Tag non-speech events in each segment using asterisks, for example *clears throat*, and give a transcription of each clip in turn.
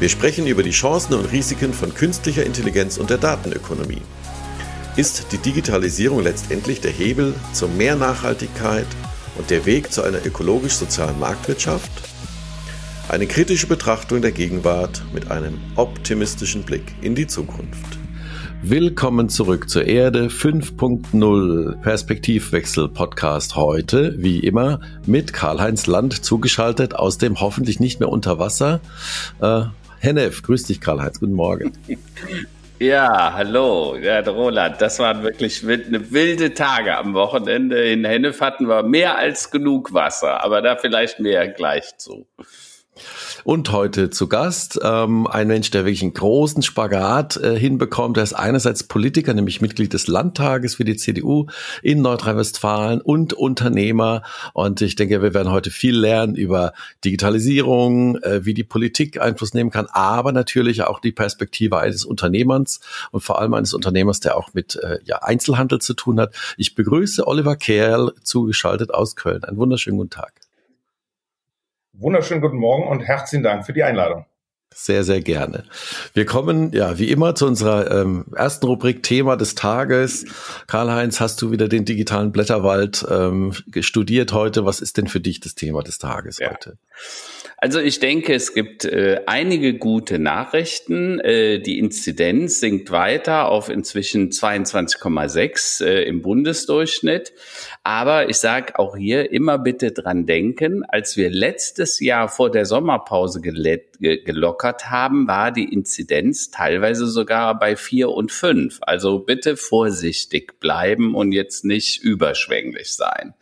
Wir sprechen über die Chancen und Risiken von künstlicher Intelligenz und der Datenökonomie. Ist die Digitalisierung letztendlich der Hebel zu mehr Nachhaltigkeit und der Weg zu einer ökologisch-sozialen Marktwirtschaft? Eine kritische Betrachtung der Gegenwart mit einem optimistischen Blick in die Zukunft. Willkommen zurück zur Erde 5.0 Perspektivwechsel Podcast heute, wie immer, mit Karl-Heinz Land zugeschaltet aus dem hoffentlich nicht mehr unter Wasser. Äh, Hennef, grüß dich Karl-Heinz, guten Morgen. *laughs* Ja, hallo, ja, Roland, das waren wirklich eine wilde Tage am Wochenende. In Hennef hatten wir mehr als genug Wasser, aber da vielleicht mehr gleich zu. Und heute zu Gast ähm, ein Mensch, der wirklich einen großen Spagat äh, hinbekommt. Er ist einerseits Politiker, nämlich Mitglied des Landtages für die CDU in Nordrhein-Westfalen und Unternehmer. Und ich denke, wir werden heute viel lernen über Digitalisierung, äh, wie die Politik Einfluss nehmen kann, aber natürlich auch die Perspektive eines Unternehmers und vor allem eines Unternehmers, der auch mit äh, ja, Einzelhandel zu tun hat. Ich begrüße Oliver Kerl, zugeschaltet aus Köln. Einen wunderschönen guten Tag. Wunderschönen guten Morgen und herzlichen Dank für die Einladung. Sehr, sehr gerne. Wir kommen ja wie immer zu unserer ähm, ersten Rubrik Thema des Tages. Karl-Heinz, hast du wieder den digitalen Blätterwald ähm, studiert heute? Was ist denn für dich das Thema des Tages ja. heute? Also ich denke, es gibt äh, einige gute Nachrichten. Äh, die Inzidenz sinkt weiter auf inzwischen 22,6 äh, im Bundesdurchschnitt. Aber ich sage auch hier immer bitte dran denken, als wir letztes Jahr vor der Sommerpause gelockert haben, war die Inzidenz teilweise sogar bei vier und fünf. Also bitte vorsichtig bleiben und jetzt nicht überschwänglich sein.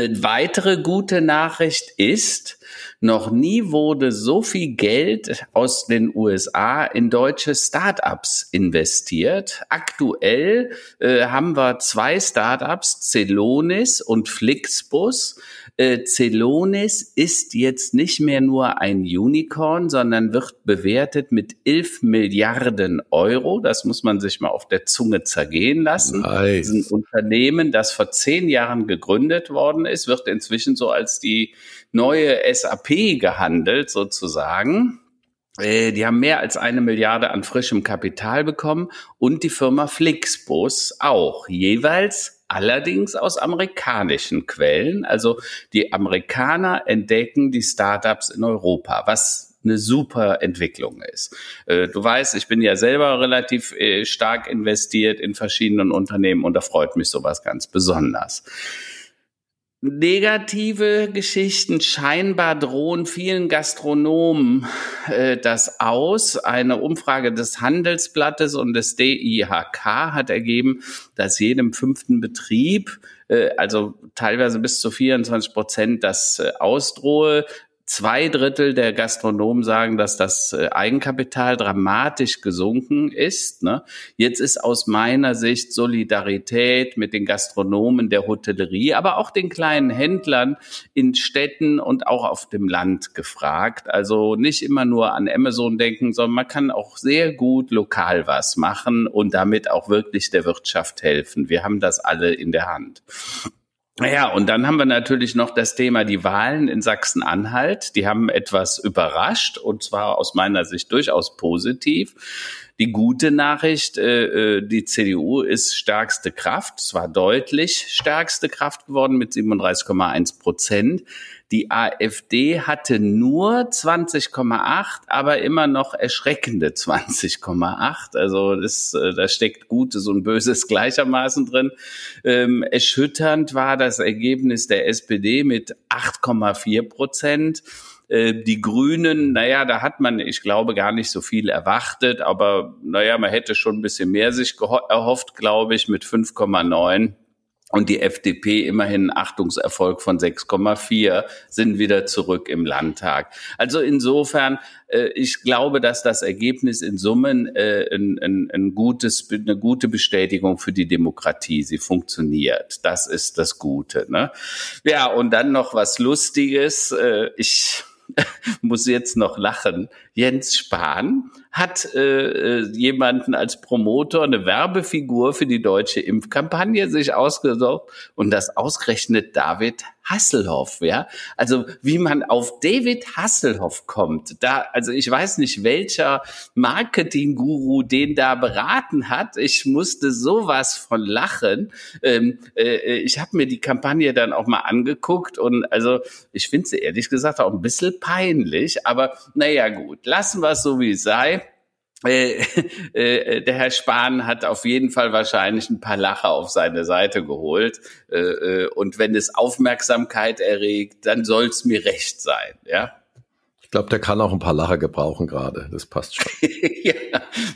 Eine weitere gute Nachricht ist, noch nie wurde so viel Geld aus den USA in deutsche Startups investiert. Aktuell äh, haben wir zwei Startups, Celonis und Flixbus. Äh, Celonis ist jetzt nicht mehr nur ein Unicorn, sondern wird bewertet mit 11 Milliarden Euro. Das muss man sich mal auf der Zunge zergehen lassen. Nice. Das ist ein Unternehmen, das vor zehn Jahren gegründet worden ist, wird inzwischen so als die neue SAP gehandelt sozusagen. Äh, die haben mehr als eine Milliarde an frischem Kapital bekommen und die Firma Flixbus auch, jeweils allerdings aus amerikanischen Quellen. Also die Amerikaner entdecken die Startups in Europa, was eine super Entwicklung ist. Äh, du weißt, ich bin ja selber relativ äh, stark investiert in verschiedenen Unternehmen und da freut mich sowas ganz besonders negative Geschichten. Scheinbar drohen vielen Gastronomen äh, das aus. Eine Umfrage des Handelsblattes und des DIHK hat ergeben, dass jedem fünften Betrieb, äh, also teilweise bis zu 24 Prozent, das äh, ausdrohe. Zwei Drittel der Gastronomen sagen, dass das äh, Eigenkapital dramatisch gesunken ist. Ne? Jetzt ist aus meiner Sicht Solidarität mit den Gastronomen der Hotellerie, aber auch den kleinen Händlern in Städten und auch auf dem Land gefragt. Also nicht immer nur an Amazon denken, sondern man kann auch sehr gut lokal was machen und damit auch wirklich der Wirtschaft helfen. Wir haben das alle in der Hand. Ja, und dann haben wir natürlich noch das Thema die Wahlen in Sachsen-Anhalt. Die haben etwas überrascht und zwar aus meiner Sicht durchaus positiv. Die gute Nachricht, äh, äh die CDU ist stärkste Kraft, zwar deutlich stärkste Kraft geworden mit 37,1 Prozent. Die AfD hatte nur 20,8, aber immer noch erschreckende 20,8. Also das, äh, da steckt Gutes und Böses *laughs* gleichermaßen drin. Ähm, erschütternd war das Ergebnis der SPD mit 8,4 Prozent. Äh, die Grünen, naja, da hat man, ich glaube, gar nicht so viel erwartet, aber naja, man hätte schon ein bisschen mehr sich erhofft, glaube ich, mit 5,9 und die FDP immerhin Achtungserfolg von 6,4 sind wieder zurück im Landtag. Also insofern, äh, ich glaube, dass das Ergebnis in Summen äh, ein, ein, ein gutes, eine gute Bestätigung für die Demokratie. Sie funktioniert. Das ist das Gute. Ne? Ja, und dann noch was Lustiges. Äh, ich *laughs* muss jetzt noch lachen. Jens Spahn hat äh, äh, jemanden als Promotor, eine Werbefigur für die deutsche Impfkampagne sich ausgesucht und das ausgerechnet David Hasselhoff, ja. Also wie man auf David Hasselhoff kommt, da, also ich weiß nicht, welcher Marketing-Guru den da beraten hat. Ich musste sowas von lachen. Ähm, äh, ich habe mir die Kampagne dann auch mal angeguckt und also ich finde sie ehrlich gesagt auch ein bisschen peinlich, aber naja gut, lassen wir es so wie es sei. Äh, *laughs* äh, der Herr Spahn hat auf jeden Fall wahrscheinlich ein paar Lacher auf seine Seite geholt. Äh, äh und wenn es Aufmerksamkeit erregt, dann soll es mir recht sein, ja glaube, der kann auch ein paar Lacher gebrauchen gerade. Das passt schon. *laughs* ja,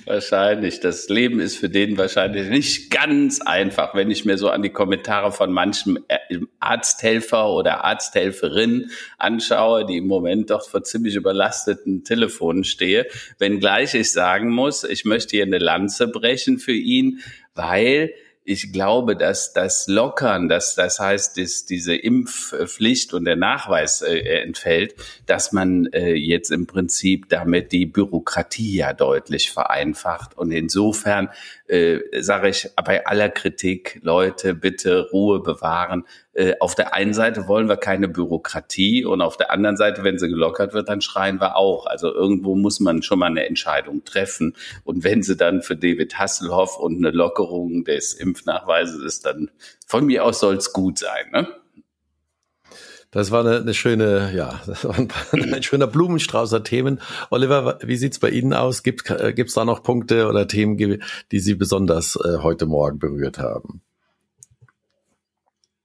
wahrscheinlich. Das Leben ist für den wahrscheinlich nicht ganz einfach, wenn ich mir so an die Kommentare von manchem äh, Arzthelfer oder Arzthelferin anschaue, die im Moment doch vor ziemlich überlasteten Telefonen stehe. Wenngleich ich sagen muss, ich möchte hier eine Lanze brechen für ihn, weil ich glaube, dass das Lockern, dass das heißt, dass diese Impfpflicht und der Nachweis äh, entfällt, dass man äh, jetzt im Prinzip damit die Bürokratie ja deutlich vereinfacht. Und insofern äh, sage ich bei aller Kritik, Leute, bitte Ruhe bewahren. Äh, auf der einen Seite wollen wir keine Bürokratie und auf der anderen Seite, wenn sie gelockert wird, dann schreien wir auch. Also irgendwo muss man schon mal eine Entscheidung treffen. Und wenn sie dann für David Hasselhoff und eine Lockerung des Impfnachweises ist, dann von mir aus soll es gut sein. Ne? Das war eine, eine schöne, ja, *laughs* ein, ein, schöner Blumenstrauß der Themen. Oliver, wie sieht's bei Ihnen aus? Gibt es da noch Punkte oder Themen, die Sie besonders äh, heute Morgen berührt haben?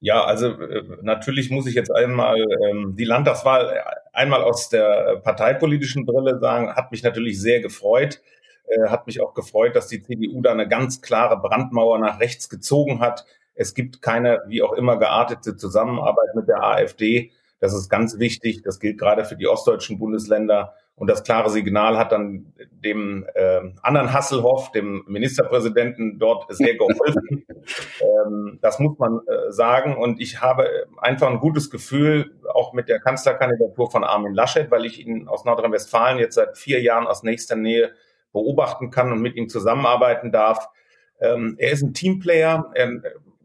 Ja, also äh, natürlich muss ich jetzt einmal ähm, die Landtagswahl einmal aus der parteipolitischen Brille sagen, hat mich natürlich sehr gefreut. Äh, hat mich auch gefreut, dass die CDU da eine ganz klare Brandmauer nach rechts gezogen hat. Es gibt keine, wie auch immer, geartete Zusammenarbeit mit der AfD. Das ist ganz wichtig. Das gilt gerade für die ostdeutschen Bundesländer. Und das klare Signal hat dann dem äh, anderen Hasselhoff, dem Ministerpräsidenten, dort sehr geholfen. *laughs* ähm, das muss man äh, sagen. Und ich habe einfach ein gutes Gefühl, auch mit der Kanzlerkandidatur von Armin Laschet, weil ich ihn aus Nordrhein-Westfalen jetzt seit vier Jahren aus nächster Nähe beobachten kann und mit ihm zusammenarbeiten darf. Ähm, er ist ein Teamplayer. Er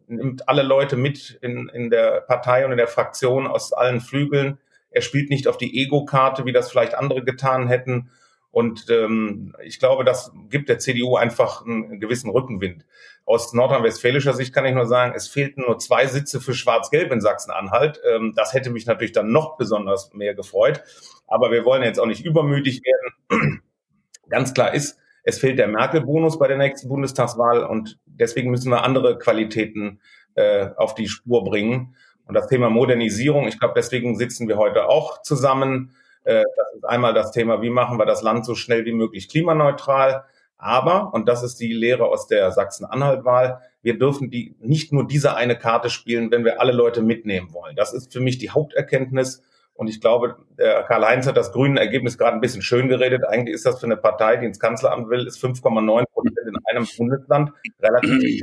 nimmt alle Leute mit in, in der Partei und in der Fraktion aus allen Flügeln. Er spielt nicht auf die Ego-Karte, wie das vielleicht andere getan hätten. Und ähm, ich glaube, das gibt der CDU einfach einen gewissen Rückenwind. Aus nordrhein-westfälischer Sicht kann ich nur sagen, es fehlten nur zwei Sitze für Schwarz-Gelb in Sachsen-Anhalt. Ähm, das hätte mich natürlich dann noch besonders mehr gefreut. Aber wir wollen jetzt auch nicht übermütig werden. *clears throat* Ganz klar ist, es fehlt der Merkel-Bonus bei der nächsten Bundestagswahl und deswegen müssen wir andere Qualitäten äh, auf die Spur bringen. Und das Thema Modernisierung, ich glaube, deswegen sitzen wir heute auch zusammen. Äh, das ist einmal das Thema, wie machen wir das Land so schnell wie möglich klimaneutral. Aber, und das ist die Lehre aus der Sachsen-Anhalt-Wahl, wir dürfen die, nicht nur diese eine Karte spielen, wenn wir alle Leute mitnehmen wollen. Das ist für mich die Haupterkenntnis. Und ich glaube, der Karl-Heinz hat das grüne Ergebnis gerade ein bisschen schön geredet. Eigentlich ist das für eine Partei, die ins Kanzleramt will, ist 5,9 Prozent in einem Bundesland relativ.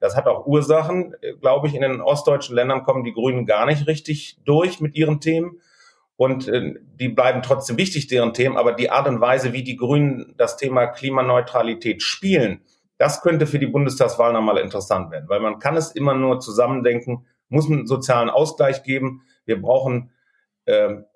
Das hat auch Ursachen, glaube ich. In den ostdeutschen Ländern kommen die Grünen gar nicht richtig durch mit ihren Themen. Und äh, die bleiben trotzdem wichtig, deren Themen. Aber die Art und Weise, wie die Grünen das Thema Klimaneutralität spielen, das könnte für die Bundestagswahl nochmal interessant werden. Weil man kann es immer nur zusammendenken, muss einen sozialen Ausgleich geben. Wir brauchen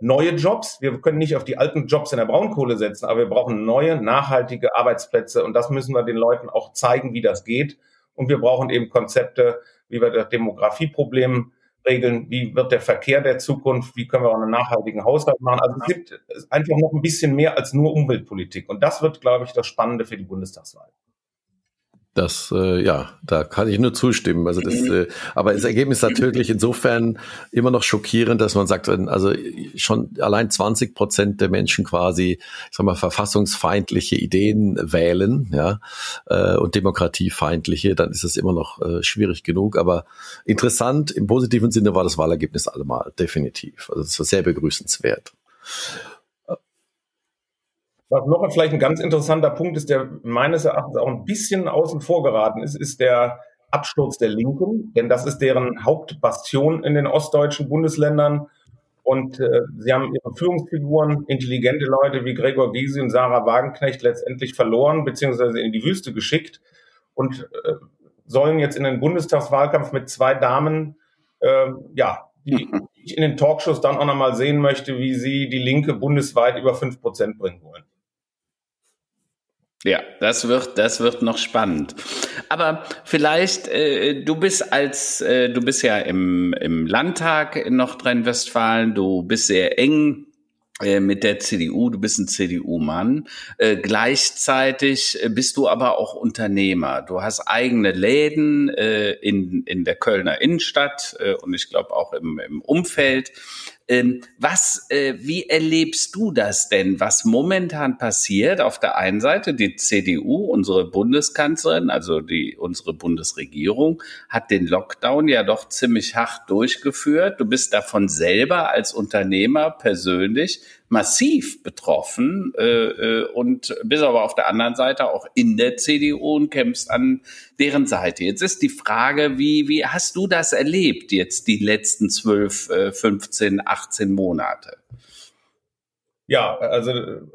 neue Jobs. Wir können nicht auf die alten Jobs in der Braunkohle setzen, aber wir brauchen neue, nachhaltige Arbeitsplätze und das müssen wir den Leuten auch zeigen, wie das geht. Und wir brauchen eben Konzepte, wie wir das Demografieproblem regeln, wie wird der Verkehr der Zukunft, wie können wir auch einen nachhaltigen Haushalt machen. Also es gibt einfach noch ein bisschen mehr als nur Umweltpolitik. Und das wird, glaube ich, das Spannende für die Bundestagswahl. Das, äh, ja, da kann ich nur zustimmen. Also das, äh, aber das Ergebnis ist natürlich insofern immer noch schockierend, dass man sagt, also schon allein 20 Prozent der Menschen quasi, ich sag mal, verfassungsfeindliche Ideen wählen, ja, äh, und demokratiefeindliche, dann ist es immer noch äh, schwierig genug. Aber interessant, im positiven Sinne war das Wahlergebnis allemal, definitiv. Also das war sehr begrüßenswert. Was noch vielleicht ein ganz interessanter Punkt ist, der meines Erachtens auch ein bisschen außen vor geraten ist, ist der Absturz der Linken, denn das ist deren Hauptbastion in den ostdeutschen Bundesländern. Und äh, sie haben ihre Führungsfiguren, intelligente Leute wie Gregor Gysi und Sarah Wagenknecht letztendlich verloren beziehungsweise in die Wüste geschickt und äh, sollen jetzt in den Bundestagswahlkampf mit zwei Damen, äh, ja, die ich in den Talkshows dann auch nochmal sehen möchte, wie sie die Linke bundesweit über fünf Prozent bringen wollen. Ja, das wird, das wird noch spannend. Aber vielleicht, äh, du bist als, äh, du bist ja im, im Landtag in Nordrhein-Westfalen, du bist sehr eng äh, mit der CDU, du bist ein CDU-Mann. Äh, gleichzeitig bist du aber auch Unternehmer. Du hast eigene Läden äh, in, in der Kölner Innenstadt und ich glaube auch im, im Umfeld. Ähm, was, äh, wie erlebst du das denn, was momentan passiert? Auf der einen Seite die CDU, unsere Bundeskanzlerin, also die, unsere Bundesregierung, hat den Lockdown ja doch ziemlich hart durchgeführt. Du bist davon selber als Unternehmer persönlich massiv betroffen äh, äh, und bist aber auf der anderen Seite auch in der CDU und kämpfst an deren Seite. Jetzt ist die Frage, wie, wie hast du das erlebt jetzt die letzten zwölf, äh, 15, 18 Monate? Ja, also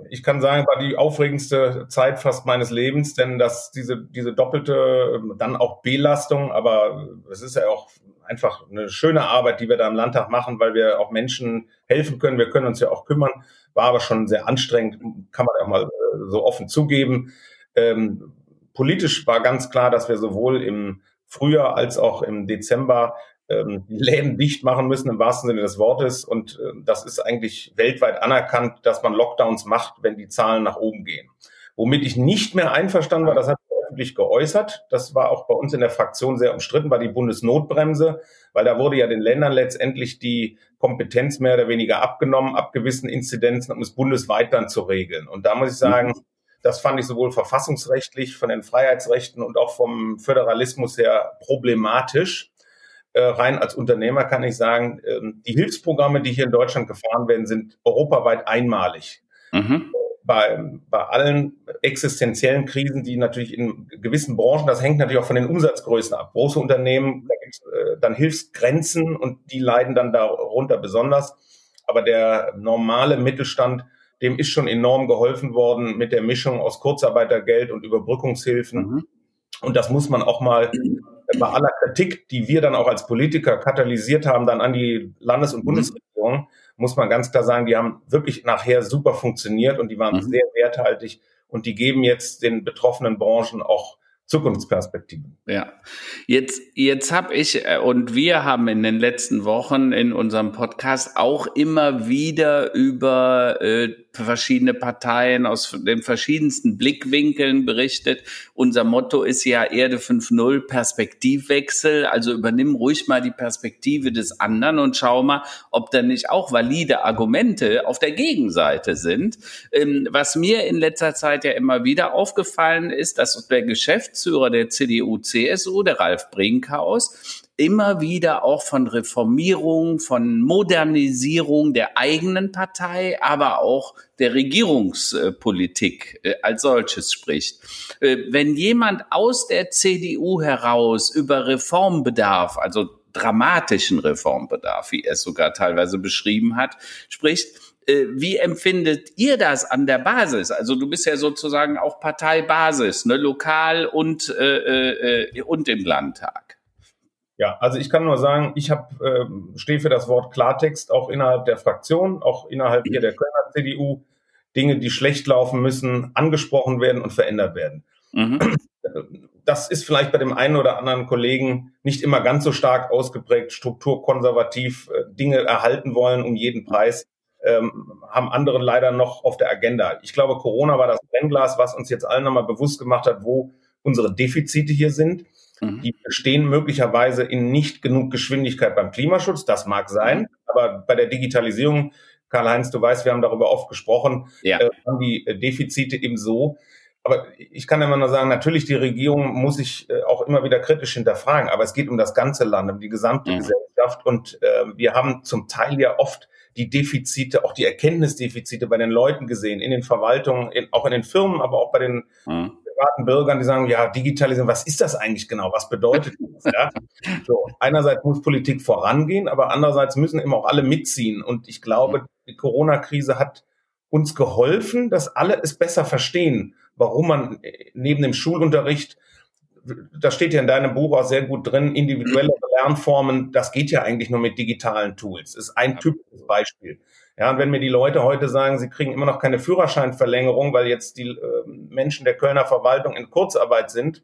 ich kann sagen, war die aufregendste Zeit fast meines Lebens, denn dass diese, diese doppelte, dann auch Belastung, aber es ist ja auch einfach eine schöne Arbeit, die wir da im Landtag machen, weil wir auch Menschen helfen können. Wir können uns ja auch kümmern. War aber schon sehr anstrengend, kann man auch mal äh, so offen zugeben. Ähm, politisch war ganz klar, dass wir sowohl im Frühjahr als auch im Dezember ähm, Läden dicht machen müssen, im wahrsten Sinne des Wortes. Und äh, das ist eigentlich weltweit anerkannt, dass man Lockdowns macht, wenn die Zahlen nach oben gehen. Womit ich nicht mehr einverstanden war, das hat öffentlich geäußert. Das war auch bei uns in der Fraktion sehr umstritten, war die Bundesnotbremse, weil da wurde ja den Ländern letztendlich die Kompetenz mehr oder weniger abgenommen, ab gewissen Inzidenzen, um es bundesweit dann zu regeln. Und da muss ich sagen, das fand ich sowohl verfassungsrechtlich, von den Freiheitsrechten und auch vom Föderalismus her problematisch. Äh, rein als Unternehmer kann ich sagen, äh, die Hilfsprogramme, die hier in Deutschland gefahren werden, sind europaweit einmalig. Mhm bei, bei allen existenziellen Krisen, die natürlich in gewissen Branchen, das hängt natürlich auch von den Umsatzgrößen ab. Große Unternehmen, da gibt es äh, dann Hilfsgrenzen und die leiden dann darunter besonders. Aber der normale Mittelstand, dem ist schon enorm geholfen worden mit der Mischung aus Kurzarbeitergeld und Überbrückungshilfen. Mhm. Und das muss man auch mal bei aller Kritik, die wir dann auch als Politiker katalysiert haben, dann an die Landes- und mhm. Bundesregierung, muss man ganz klar sagen, die haben wirklich nachher super funktioniert und die waren mhm. sehr werthaltig und die geben jetzt den betroffenen Branchen auch Zukunftsperspektiven. Ja, jetzt jetzt habe ich äh, und wir haben in den letzten Wochen in unserem Podcast auch immer wieder über äh, verschiedene Parteien aus den verschiedensten Blickwinkeln berichtet. Unser Motto ist ja Erde 5.0 Perspektivwechsel. Also übernimm ruhig mal die Perspektive des anderen und schau mal, ob da nicht auch valide Argumente auf der Gegenseite sind. Ähm, was mir in letzter Zeit ja immer wieder aufgefallen ist, dass der Geschäftsführer der CDU-CSU, der Ralf Brinkhaus, immer wieder auch von Reformierung, von Modernisierung der eigenen Partei, aber auch der Regierungspolitik äh, als solches spricht. Äh, wenn jemand aus der CDU heraus über Reformbedarf, also dramatischen Reformbedarf, wie er es sogar teilweise beschrieben hat, spricht, äh, wie empfindet ihr das an der Basis? Also du bist ja sozusagen auch Parteibasis, ne, lokal und, äh, äh, und im Landtag. Ja, also ich kann nur sagen, ich habe äh, stehe für das Wort Klartext auch innerhalb der Fraktion, auch innerhalb hier der Kölner CDU. Dinge, die schlecht laufen müssen, angesprochen werden und verändert werden. Mhm. Das ist vielleicht bei dem einen oder anderen Kollegen nicht immer ganz so stark ausgeprägt, strukturkonservativ äh, Dinge erhalten wollen um jeden Preis. Ähm, haben andere leider noch auf der Agenda. Ich glaube, Corona war das Brennglas, was uns jetzt allen nochmal bewusst gemacht hat, wo unsere Defizite hier sind. Mhm. Die bestehen möglicherweise in nicht genug Geschwindigkeit beim Klimaschutz. Das mag sein, mhm. aber bei der Digitalisierung, Karl-Heinz, du weißt, wir haben darüber oft gesprochen, ja. äh, haben die äh, Defizite eben so. Aber ich kann immer nur sagen, natürlich die Regierung muss sich äh, auch immer wieder kritisch hinterfragen, aber es geht um das ganze Land, um die gesamte mhm. Gesellschaft und äh, wir haben zum Teil ja oft die Defizite, auch die Erkenntnisdefizite bei den Leuten gesehen, in den Verwaltungen, in, auch in den Firmen, aber auch bei den mhm privaten Bürgern, die sagen, ja, Digitalisierung, was ist das eigentlich genau? Was bedeutet das? Ja? *laughs* So, einerseits muss Politik vorangehen, aber andererseits müssen immer auch alle mitziehen. Und ich glaube, die Corona-Krise hat uns geholfen, dass alle es besser verstehen, warum man neben dem Schulunterricht das steht ja in deinem Buch auch sehr gut drin, individuelle *clears throat* Lernformen, das geht ja eigentlich nur mit digitalen Tools. Das ist ein typisches Beispiel. Ja, und wenn mir die Leute heute sagen, sie kriegen immer noch keine Führerscheinverlängerung, weil jetzt die äh, Menschen der Kölner Verwaltung in Kurzarbeit sind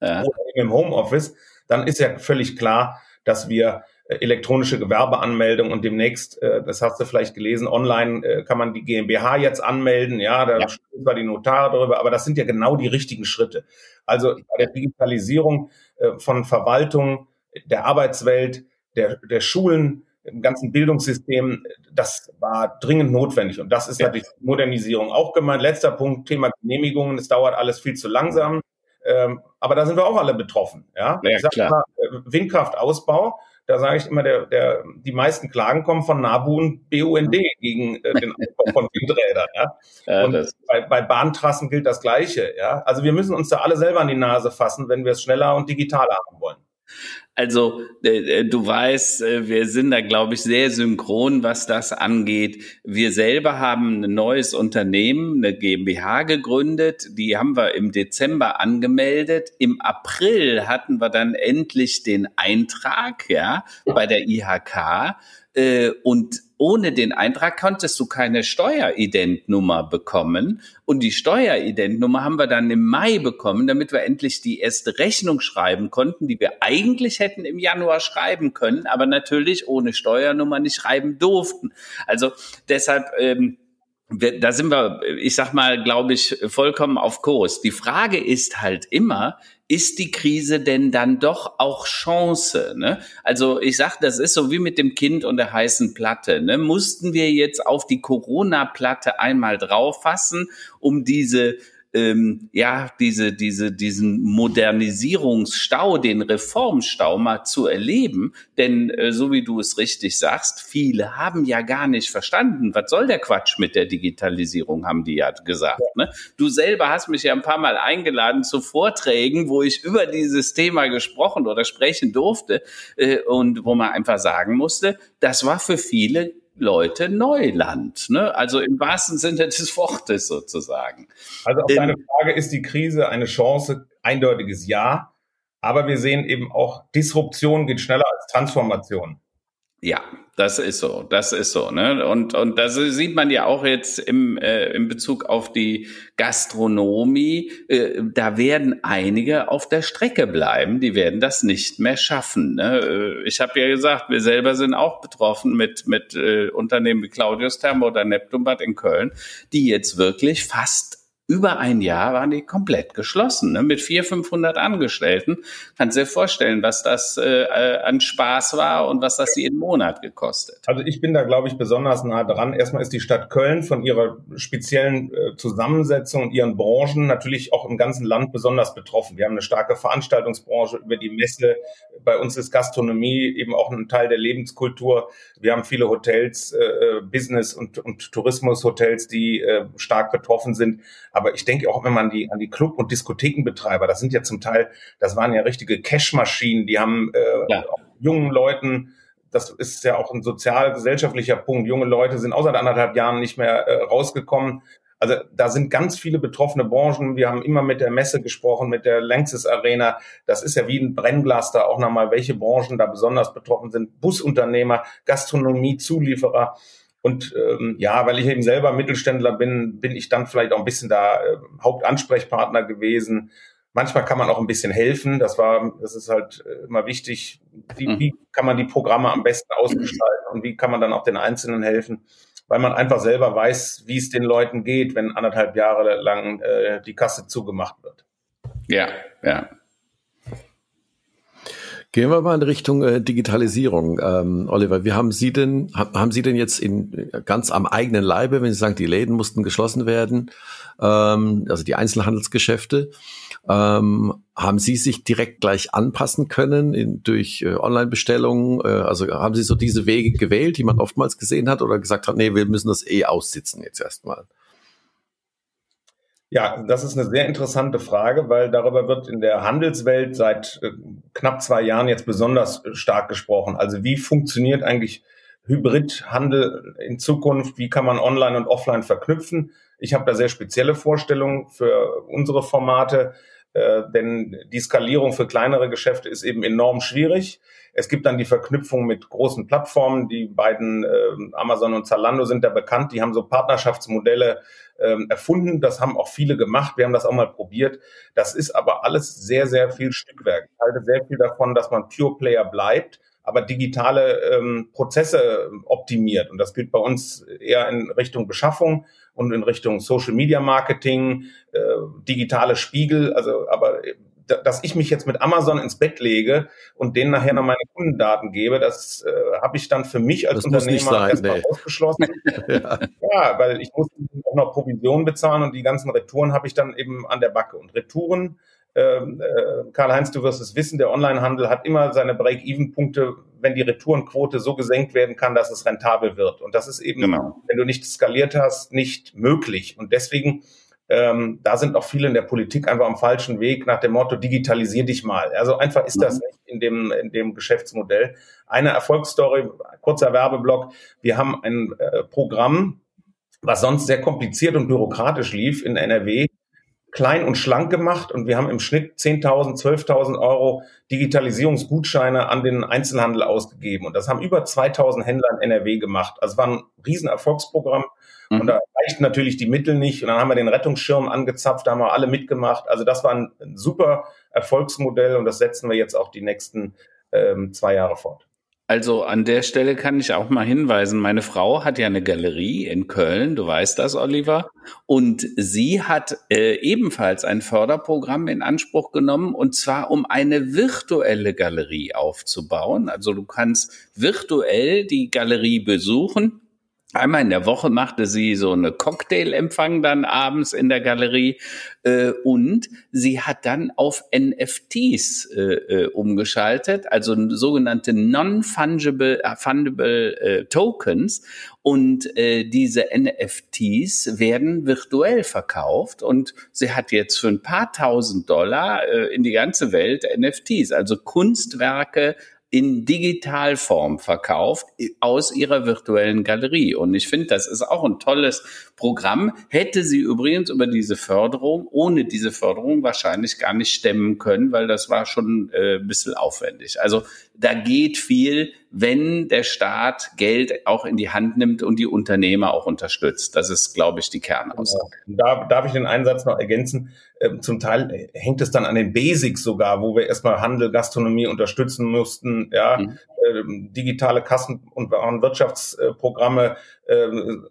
ja. oder im Homeoffice, dann ist ja völlig klar, dass wir äh, elektronische Gewerbeanmeldung und demnächst, äh, das hast du vielleicht gelesen, online äh, kann man die GmbH jetzt anmelden, ja, da ja. zwar die Notare darüber, aber das sind ja genau die richtigen Schritte. Also bei der Digitalisierung von Verwaltung, der Arbeitswelt, der, der Schulen, im ganzen Bildungssystem, das war dringend notwendig. Und das ist ja. natürlich Modernisierung auch gemeint. Letzter Punkt, Thema Genehmigungen. Es dauert alles viel zu langsam. Ähm, aber da sind wir auch alle betroffen. Ja, ja ich sag klar. Mal, äh, Windkraftausbau. Da sage ich immer, der, der, die meisten Klagen kommen von NABU und BUND gegen äh, den Ausbau von Windrädern. Ja? ja und bei, bei Bahntrassen gilt das Gleiche. Ja? Also wir müssen uns da alle selber an die Nase fassen, wenn wir es schneller und digitaler haben wollen. Also äh, du weißt, äh, wir sind da, glaube ich, sehr synchron, was das angeht. Wir selber haben ein neues Unternehmen, eine GmbH gegründet. Die haben wir im Dezember angemeldet. Im April hatten wir dann endlich den Eintrag ja, bei der IHK. Äh, und ohne den Eintrag konntest du keine Steueridentnummer bekommen. Und die Steueridentnummer haben wir dann im Mai bekommen, damit wir endlich die erste Rechnung schreiben konnten, die wir eigentlich hätten im Januar schreiben können, aber natürlich ohne Steuernummer nicht schreiben durften. Also deshalb, ähm, da sind wir, ich sag mal, glaube ich, vollkommen auf Kurs. Die Frage ist halt immer, ist die Krise denn dann doch auch Chance? Ne? Also ich sag, das ist so wie mit dem Kind und der heißen Platte. Ne? Mussten wir jetzt auf die Corona-Platte einmal drauf fassen, um diese ähm, ja, diese, diese, diesen Modernisierungsstau, den Reformstau mal zu erleben. Denn äh, so wie du es richtig sagst, viele haben ja gar nicht verstanden, was soll der Quatsch mit der Digitalisierung, haben die ja gesagt. Ne? Du selber hast mich ja ein paar Mal eingeladen zu Vorträgen, wo ich über dieses Thema gesprochen oder sprechen durfte äh, und wo man einfach sagen musste, das war für viele Leute Neuland. Ne? Also im wahrsten Sinne des Wortes sozusagen. Also auf deine Frage, ist die Krise eine Chance? Eindeutiges Ja. Aber wir sehen eben auch, Disruption geht schneller als Transformation. Ja, das ist so, das ist so, ne? Und und das sieht man ja auch jetzt im äh, im Bezug auf die Gastronomie. Äh, da werden einige auf der Strecke bleiben, die werden das nicht mehr schaffen. Ne? Äh, ich habe ja gesagt, wir selber sind auch betroffen mit mit äh, Unternehmen wie Claudius Thermo oder Neptunbad in Köln, die jetzt wirklich fast über ein Jahr waren die komplett geschlossen, ne? mit vier, 500 Angestellten. Kannst dir vorstellen, was das äh, an Spaß war und was das jeden Monat gekostet. Also ich bin da, glaube ich, besonders nah dran. Erstmal ist die Stadt Köln von ihrer speziellen äh, Zusammensetzung und ihren Branchen natürlich auch im ganzen Land besonders betroffen. Wir haben eine starke Veranstaltungsbranche über die Messe. Bei uns ist Gastronomie eben auch ein Teil der Lebenskultur. Wir haben viele Hotels, äh, äh Business- und, und Tourismushotels, die äh, stark betroffen sind. Aber ich denke auch, wenn man die an die Club- und Diskothekenbetreiber, das sind ja zum Teil, das waren ja richtige Cashmaschinen, die haben äh, ja. jungen Leuten das ist ja auch ein sozial-gesellschaftlicher Punkt. Junge Leute sind außer anderthalb Jahren nicht mehr äh, rausgekommen. Also da sind ganz viele betroffene Branchen. Wir haben immer mit der Messe gesprochen, mit der Lanxess Arena. Das ist ja wie ein Brennglas da auch nochmal, welche Branchen da besonders betroffen sind. Busunternehmer, Gastronomie, Zulieferer. Und ähm, ja, weil ich eben selber Mittelständler bin, bin ich dann vielleicht auch ein bisschen da äh, Hauptansprechpartner gewesen. Manchmal kann man auch ein bisschen helfen. Das war, das ist halt äh, immer wichtig. Wie, mhm. wie kann man die Programme am besten ausgestalten und wie kann man dann auch den Einzelnen helfen? weil man einfach selber weiß, wie es den Leuten geht, wenn anderthalb Jahre lang äh, die Kasse zugemacht wird. Ja, ja. Gehen wir mal in Richtung äh, Digitalisierung, ähm, Oliver. Wie haben Sie denn, haben Sie denn jetzt in ganz am eigenen Leibe, wenn Sie sagen, die Läden mussten geschlossen werden, ähm, also die Einzelhandelsgeschäfte, ähm, haben Sie sich direkt gleich anpassen können in, durch äh, Online-Bestellungen? Äh, also haben Sie so diese Wege gewählt, die man oftmals gesehen hat, oder gesagt hat, nee, wir müssen das eh aussitzen jetzt erstmal? Ja, das ist eine sehr interessante Frage, weil darüber wird in der Handelswelt seit äh, knapp zwei Jahren jetzt besonders stark gesprochen. Also wie funktioniert eigentlich Hybridhandel in Zukunft? Wie kann man Online und Offline verknüpfen? Ich habe da sehr spezielle Vorstellungen für unsere Formate. Äh, denn die Skalierung für kleinere Geschäfte ist eben enorm schwierig. Es gibt dann die Verknüpfung mit großen Plattformen. Die beiden äh, Amazon und Zalando sind da bekannt. Die haben so Partnerschaftsmodelle äh, erfunden. Das haben auch viele gemacht. Wir haben das auch mal probiert. Das ist aber alles sehr, sehr viel Stückwerk. Ich halte sehr viel davon, dass man Pure Player bleibt aber digitale ähm, Prozesse optimiert. Und das gilt bei uns eher in Richtung Beschaffung und in Richtung Social Media Marketing, äh, digitale Spiegel. Also, aber äh, dass ich mich jetzt mit Amazon ins Bett lege und denen nachher noch meine Kundendaten gebe, das äh, habe ich dann für mich als das Unternehmer erstmal nee. ausgeschlossen. *laughs* ja. ja. weil ich muss auch noch Provision bezahlen und die ganzen Retouren habe ich dann eben an der Backe. Und Retouren ähm, äh, Karl-Heinz, du wirst es wissen, der Onlinehandel hat immer seine Break-Even-Punkte, wenn die Retourenquote so gesenkt werden kann, dass es rentabel wird. Und das ist eben, genau. wenn du nicht skaliert hast, nicht möglich. Und deswegen, ähm, da sind auch viele in der Politik einfach am falschen Weg nach dem Motto, digitalisier dich mal. Also einfach ist das mhm. nicht in dem, in dem Geschäftsmodell. Eine Erfolgsstory, kurzer Werbeblock. Wir haben ein äh, Programm, was sonst sehr kompliziert und bürokratisch lief in NRW, klein und schlank gemacht und wir haben im Schnitt 10.000, 12.000 Euro Digitalisierungsgutscheine an den Einzelhandel ausgegeben. Und das haben über 2.000 Händler in NRW gemacht. Also es war ein Riesenerfolgsprogramm. Mhm. Und da reichten natürlich die Mittel nicht. Und dann haben wir den Rettungsschirm angezapft, da haben wir alle mitgemacht. Also das war ein, ein super Erfolgsmodell und das setzen wir jetzt auch die nächsten ähm, zwei Jahre fort. Also an der Stelle kann ich auch mal hinweisen, meine Frau hat ja eine Galerie in Köln, du weißt das, Oliver, und sie hat äh, ebenfalls ein Förderprogramm in Anspruch genommen, und zwar um eine virtuelle Galerie aufzubauen. Also du kannst virtuell die Galerie besuchen Einmal in der Woche machte sie so eine Cocktailempfang dann abends in der Galerie äh, und sie hat dann auf NFTs äh, äh, umgeschaltet, also sogenannte non-fungible äh, fungible, äh, Tokens. Und äh, diese NFTs werden virtuell verkauft. Und sie hat jetzt für ein paar tausend Dollar äh, in die ganze Welt NFTs, also Kunstwerke in Digitalform verkauft aus ihrer virtuellen Galerie. Und ich finde, das ist auch ein tolles Programm. Hätte sie übrigens über diese Förderung, ohne diese Förderung wahrscheinlich gar nicht stemmen können, weil das war schon äh, ein bisschen aufwendig. Also da geht viel, wenn der Staat Geld auch in die Hand nimmt und die Unternehmer auch unterstützt. Das ist, glaube ich, die Kernaussage. Da darf ich den Einsatz noch ergänzen. Ähm, zum Teil hängt es dann an den Basics sogar, wo wir erstmal Handel, Gastronomie unterstützen mussten, ja, mhm. Ähm, digitale Kassen- und Wirtschaftsprogramme, ähm,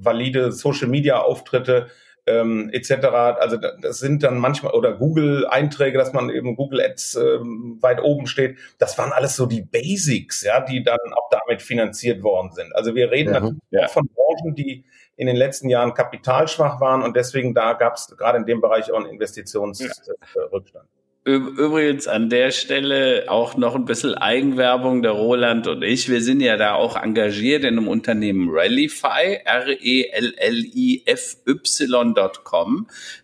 valide Social-Media-Auftritte, ähm, etc. Also das sind dann manchmal oder Google-Einträge, dass man eben Google Ads ähm, weit oben steht. Das waren alles so die Basics, ja, die dann auch damit finanziert worden sind. Also wir reden mhm, natürlich ja. von Branchen, die in den letzten Jahren kapitalschwach waren und deswegen da gab es gerade in dem Bereich auch einen Investitionsrückstand. Ja. Übrigens an der Stelle auch noch ein bisschen Eigenwerbung der Roland und ich. Wir sind ja da auch engagiert in einem Unternehmen Rallify, R-E-L-L-I-F-Y.com.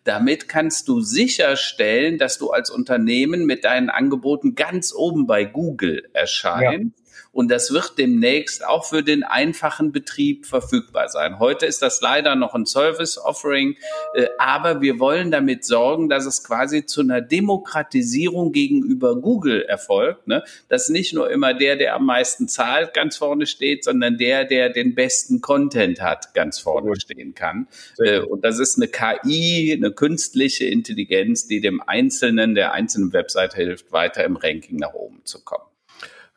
Damit kannst du sicherstellen, dass du als Unternehmen mit deinen Angeboten ganz oben bei Google erscheinst. Ja Und das wird demnächst auch für den einfachen Betrieb verfügbar sein. Heute ist das leider noch ein Service-Offering, äh, aber wir wollen damit sorgen, dass es quasi zu einer Demokratisierung gegenüber Google erfolgt. Ne? Dass nicht nur immer der, der am meisten zahlt, ganz vorne steht, sondern der, der den besten Content hat, ganz vorne stehen kann. Äh, und das ist eine KI, eine künstliche Intelligenz, die dem Einzelnen, der einzelnen Website hilft, weiter im Ranking nach oben zu kommen.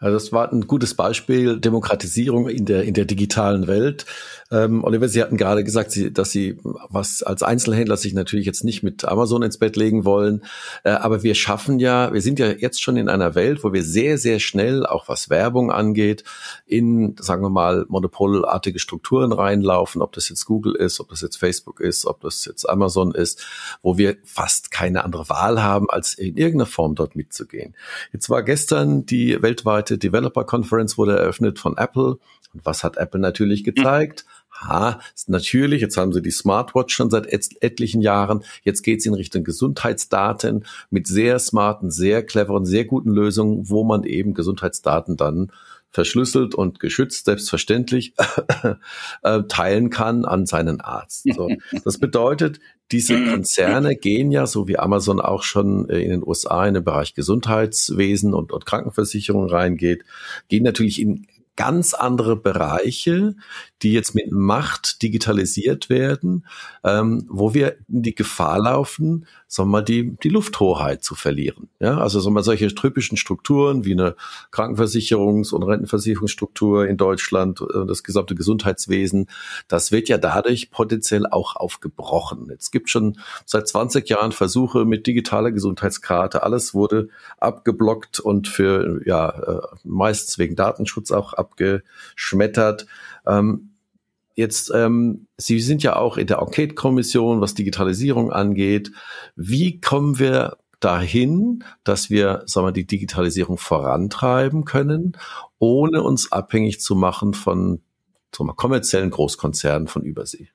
Also das war ein gutes Beispiel, Demokratisierung in der, in der digitalen Welt. Ähm, Oliver, Sie hatten gerade gesagt, Sie, dass Sie was als Einzelhändler sich natürlich jetzt nicht mit Amazon ins Bett legen wollen. Äh, aber wir schaffen ja, wir sind ja jetzt schon in einer Welt, wo wir sehr, sehr schnell, auch was Werbung angeht, in, sagen wir mal, monopolartige Strukturen reinlaufen, ob das jetzt Google ist, ob das jetzt Facebook ist, ob das jetzt Amazon ist, wo wir fast keine andere Wahl haben, als in irgendeiner Form dort mitzugehen. Jetzt war gestern die weltweite Developer Conference wurde eröffnet von Apple. Und was hat Apple natürlich *laughs* gezeigt? Ha, natürlich, jetzt haben sie die Smartwatch schon seit et etlichen Jahren. Jetzt geht's in Richtung Gesundheitsdaten mit sehr smarten, sehr cleveren, sehr guten Lösungen, wo man eben Gesundheitsdaten dann verschlüsselt und geschützt, selbstverständlich, *laughs* äh, teilen kann an seinen Arzt. So. Das bedeutet, diese Konzerne gehen ja, so wie Amazon auch schon äh, in den USA in den Bereich Gesundheitswesen und, und Krankenversicherung reingeht, gehen natürlich in ganz andere Bereiche, die jetzt mit Macht digitalisiert werden, ähm, wo wir in die Gefahr laufen, sagen wir mal, die, die Lufthoheit zu verlieren. Ja, also sagen wir mal, solche typischen Strukturen wie eine Krankenversicherungs- und Rentenversicherungsstruktur in Deutschland, äh, das gesamte Gesundheitswesen, das wird ja dadurch potenziell auch aufgebrochen. Jetzt gibt schon seit 20 Jahren Versuche mit digitaler Gesundheitskarte. Alles wurde abgeblockt und für, ja, äh, meistens wegen Datenschutz auch abgeschmettert. Ähm, Jetzt, ähm, Sie sind ja auch in der Enquete-Kommission, was Digitalisierung angeht. Wie kommen wir dahin, dass wir sagen wir, die Digitalisierung vorantreiben können, ohne uns abhängig zu machen von sagen wir, kommerziellen Großkonzernen von Übersee?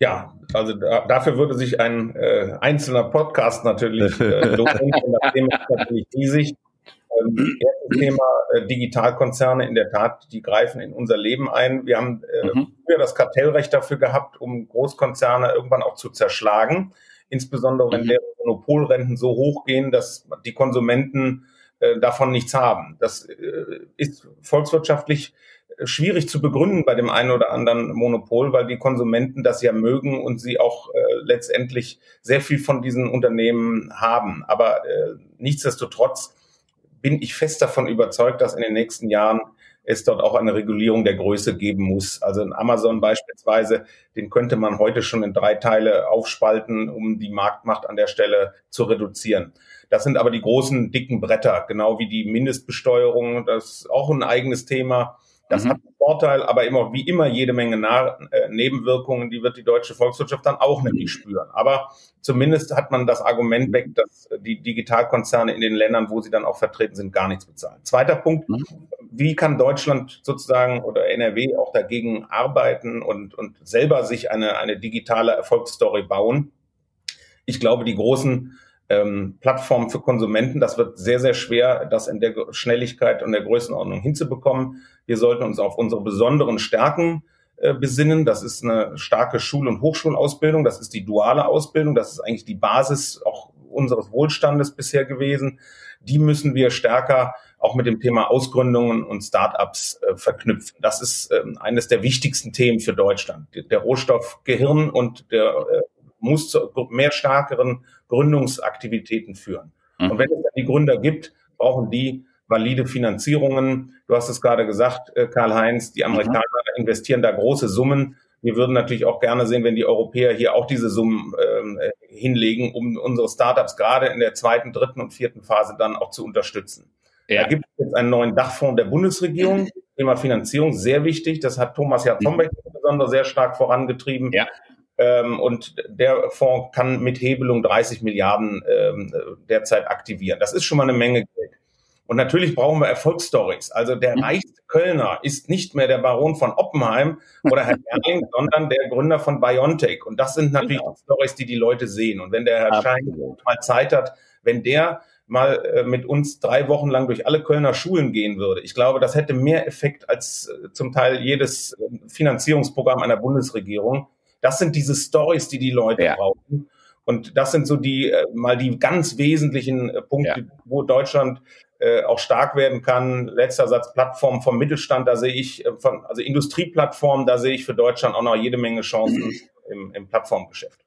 Ja, also da, dafür würde sich ein äh, einzelner Podcast natürlich äh, lohnen. *laughs* das Thema ist natürlich riesig. Ähm, erstes Thema äh, Digitalkonzerne, in der Tat, die greifen in unser Leben ein. Wir haben äh, mhm. früher das Kartellrecht dafür gehabt, um Großkonzerne irgendwann auch zu zerschlagen. Insbesondere wenn mhm. deren Monopolrenten so hoch gehen, dass die Konsumenten äh, davon nichts haben. Das äh, ist volkswirtschaftlich äh, schwierig zu begründen bei dem einen oder anderen Monopol, weil die Konsumenten das ja mögen und sie auch äh, letztendlich sehr viel von diesen Unternehmen haben. Aber äh, nichtsdestotrotz bin ich fest davon überzeugt, dass in den nächsten Jahren es dort auch eine Regulierung der Größe geben muss. Also in Amazon beispielsweise, den könnte man heute schon in drei Teile aufspalten, um die Marktmacht an der Stelle zu reduzieren. Das sind aber die großen, dicken Bretter, genau wie die Mindestbesteuerung. Das ist auch ein eigenes Thema. Das mhm. hat einen Vorteil, aber immer wie immer jede Menge Na äh, Nebenwirkungen, die wird die deutsche Volkswirtschaft dann auch nämlich spüren. Aber zumindest hat man das Argument weg, dass die Digitalkonzerne in den Ländern, wo sie dann auch vertreten sind, gar nichts bezahlen. Zweiter Punkt, mhm. wie kann Deutschland sozusagen oder NRW auch dagegen arbeiten und, und selber sich eine, eine digitale Erfolgsstory bauen? Ich glaube, die großen ähm, Plattform für Konsumenten. Das wird sehr, sehr schwer, das in der Schnelligkeit und der Größenordnung hinzubekommen. Wir sollten uns auf unsere besonderen Stärken äh, besinnen. Das ist eine starke Schul- und Hochschulausbildung. Das ist die duale Ausbildung. Das ist eigentlich die Basis auch unseres Wohlstandes bisher gewesen. Die müssen wir stärker auch mit dem Thema Ausgründungen und Startups äh, verknüpfen. Das ist äh, eines der wichtigsten Themen für Deutschland. Der Rohstoff Gehirn und der äh, muss zu mehr stärkeren Gründungsaktivitäten führen. Mhm. Und wenn es dann die Gründer gibt, brauchen die valide Finanzierungen. Du hast es gerade gesagt, äh, Karl-Heinz, die Amerikaner mhm. investieren da große Summen. Wir würden natürlich auch gerne sehen, wenn die Europäer hier auch diese Summen äh, hinlegen, um unsere Startups gerade in der zweiten, dritten und vierten Phase dann auch zu unterstützen. Ja. Da gibt es jetzt einen neuen Dachfonds der Bundesregierung. Thema Finanzierung sehr wichtig. Das hat Thomas Jatzombeck mhm. insbesondere sehr stark vorangetrieben. Ja. Ähm, und der Fonds kann mit Hebelung 30 Milliarden ähm, derzeit aktivieren. Das ist schon mal eine Menge Geld. Und natürlich brauchen wir Erfolgsstories. Also der mhm. reichste Kölner ist nicht mehr der Baron von Oppenheim oder Herr *laughs* Erling, sondern der Gründer von Biontech. Und das sind natürlich genau. Stories, die die Leute sehen. Und wenn der Herr Schein mal Zeit hat, wenn der mal äh, mit uns drei Wochen lang durch alle Kölner Schulen gehen würde. Ich glaube, das hätte mehr Effekt als äh, zum Teil jedes äh, Finanzierungsprogramm einer Bundesregierung. Das sind diese Stories, die die Leute ja. brauchen. Und das sind so die äh, mal die ganz wesentlichen äh, Punkte, ja. wo Deutschland äh, auch stark werden kann. Letzter Satz, Plattform vom Mittelstand, da sehe ich, von, also Industrieplattformen, da sehe ich für Deutschland auch noch jede Menge Chancen *clears throat* im, im Plattformgeschäft.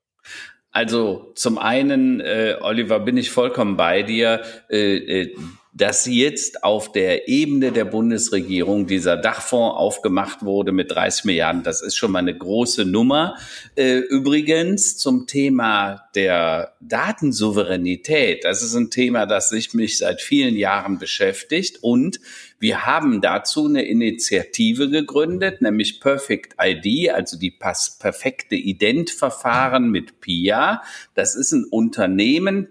Also zum einen, äh, Oliver, bin ich vollkommen bei dir. Äh, äh, dass jetzt auf der Ebene der Bundesregierung dieser Dachfonds aufgemacht wurde mit 30 Milliarden, das ist schon mal eine große Nummer. Äh, übrigens zum Thema der Datensouveränität, das ist ein Thema, das sich mich seit vielen Jahren beschäftigt und wir haben dazu eine Initiative gegründet, nämlich Perfect ID, also die perfekte Ident-Verfahren mit PIA. Das ist ein Unternehmen,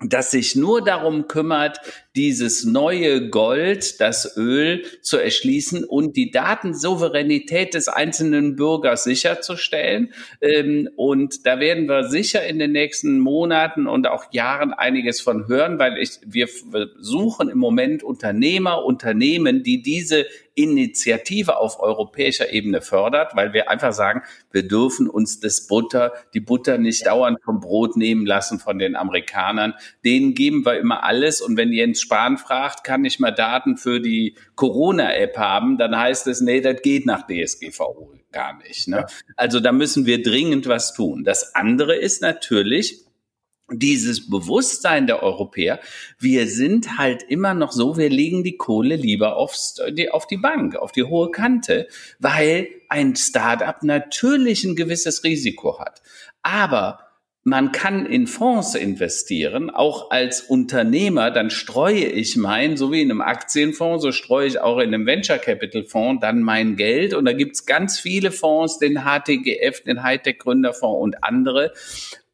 das sich nur darum kümmert, dieses neue Gold, das Öl zu erschließen und die Datensouveränität des einzelnen Bürgers sicherzustellen. Ähm, und da werden wir sicher in den nächsten Monaten und auch Jahren einiges von hören, weil ich, wir suchen im Moment Unternehmer, Unternehmen, die diese Initiative auf europäischer Ebene fördert, weil wir einfach sagen, wir dürfen uns das Butter, die Butter nicht dauernd vom Brot nehmen lassen von den Amerikanern. Denen geben wir immer alles. Und wenn Jens Spahn fragt, kann ich mal Daten für die Corona-App haben, dann heißt es, nee, das geht nach DSGVO gar nicht. Ne? Also da müssen wir dringend was tun. Das andere ist natürlich, dieses Bewusstsein der Europäer, wir sind halt immer noch so, wir legen die Kohle lieber aufs, die, auf die Bank, auf die hohe Kante, weil ein Startup natürlich ein gewisses Risiko hat. Aber man kann in Fonds investieren, auch als Unternehmer, dann streue ich mein, so wie in einem Aktienfonds, so streue ich auch in einem Venture Capital Fonds dann mein Geld. Und da gibt's ganz viele Fonds, den HTGF, den Hightech Gründerfonds und andere.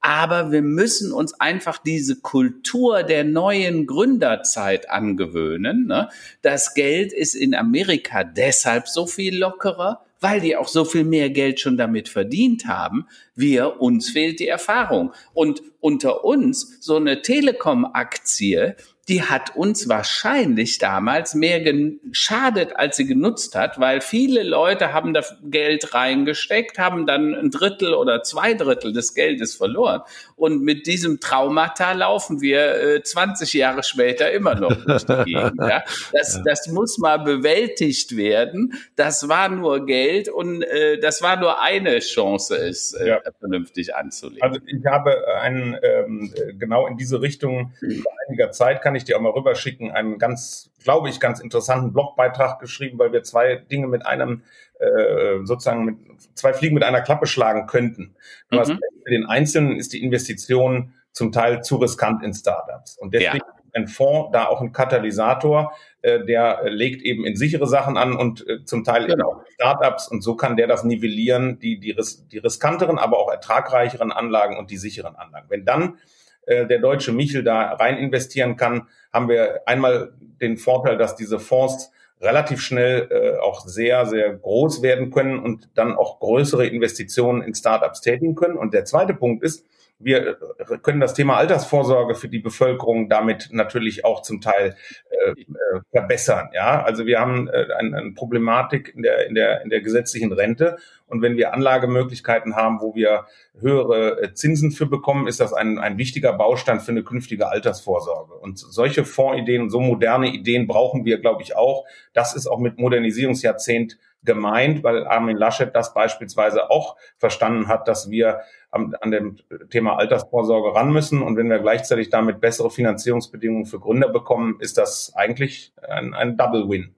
Aber wir müssen uns einfach diese Kultur der neuen Gründerzeit angewöhnen. Ne? Das Geld ist in Amerika deshalb so viel lockerer, weil die auch so viel mehr Geld schon damit verdient haben. Wir, uns fehlt die Erfahrung. Und unter uns, so eine Telekom-Aktie, die hat uns wahrscheinlich damals mehr geschadet, als sie genutzt hat, weil viele Leute haben da Geld reingesteckt, haben dann ein Drittel oder zwei Drittel des Geldes verloren. Und mit diesem Traumata laufen wir äh, 20 Jahre später immer noch durch die Gegend. Ja? Das, das muss mal bewältigt werden. Das war nur Geld und äh, das war nur eine Chance, es äh, ja. vernünftig anzulegen. Also ich habe einen ähm, genau in diese Richtung vor einiger Zeit kann kann ich dir auch mal rüberschicken, einen ganz, glaube ich, ganz interessanten Blogbeitrag geschrieben, weil wir zwei Dinge mit einem, äh, sozusagen mit zwei Fliegen mit einer Klappe schlagen könnten. Mhm. Hast, für den Einzelnen ist die Investition zum Teil zu riskant in Startups. Und deswegen ja. ein Fonds da auch ein Katalysator, äh, der legt eben in sichere Sachen an und äh, zum Teil genau. eben auch Startups und so kann der das nivellieren, die, die, die riskanteren, aber auch ertragreicheren Anlagen und die sicheren Anlagen. Wenn dann äh, der deutsche Michel da rein investieren kann, haben wir einmal den Vorteil, dass diese Fonds relativ schnell äh, auch sehr, sehr groß werden können und dann auch größere Investitionen in Startups tätigen können. Und der zweite Punkt ist, wir äh, können das Thema Altersvorsorge für die Bevölkerung damit natürlich auch zum Teil äh, äh, verbessern. Ja, also wir haben äh, eine, eine Problematik in der, in, der, in der gesetzlichen Rente. Und wenn wir Anlagemöglichkeiten haben, wo wir höhere äh, Zinsen für bekommen, ist das ein, ein wichtiger Baustein für eine künftige Altersvorsorge. Und solche Fondsideen und so moderne Ideen brauchen wir, glaube ich, auch. Das ist auch mit Modernisierungsjahrzehnt gemeint, weil Armin Laschet das beispielsweise auch verstanden hat, dass wir an, an dem Thema Altersvorsorge ran müssen. Und wenn wir gleichzeitig damit bessere Finanzierungsbedingungen für Gründer bekommen, ist das eigentlich ein, ein Double Win.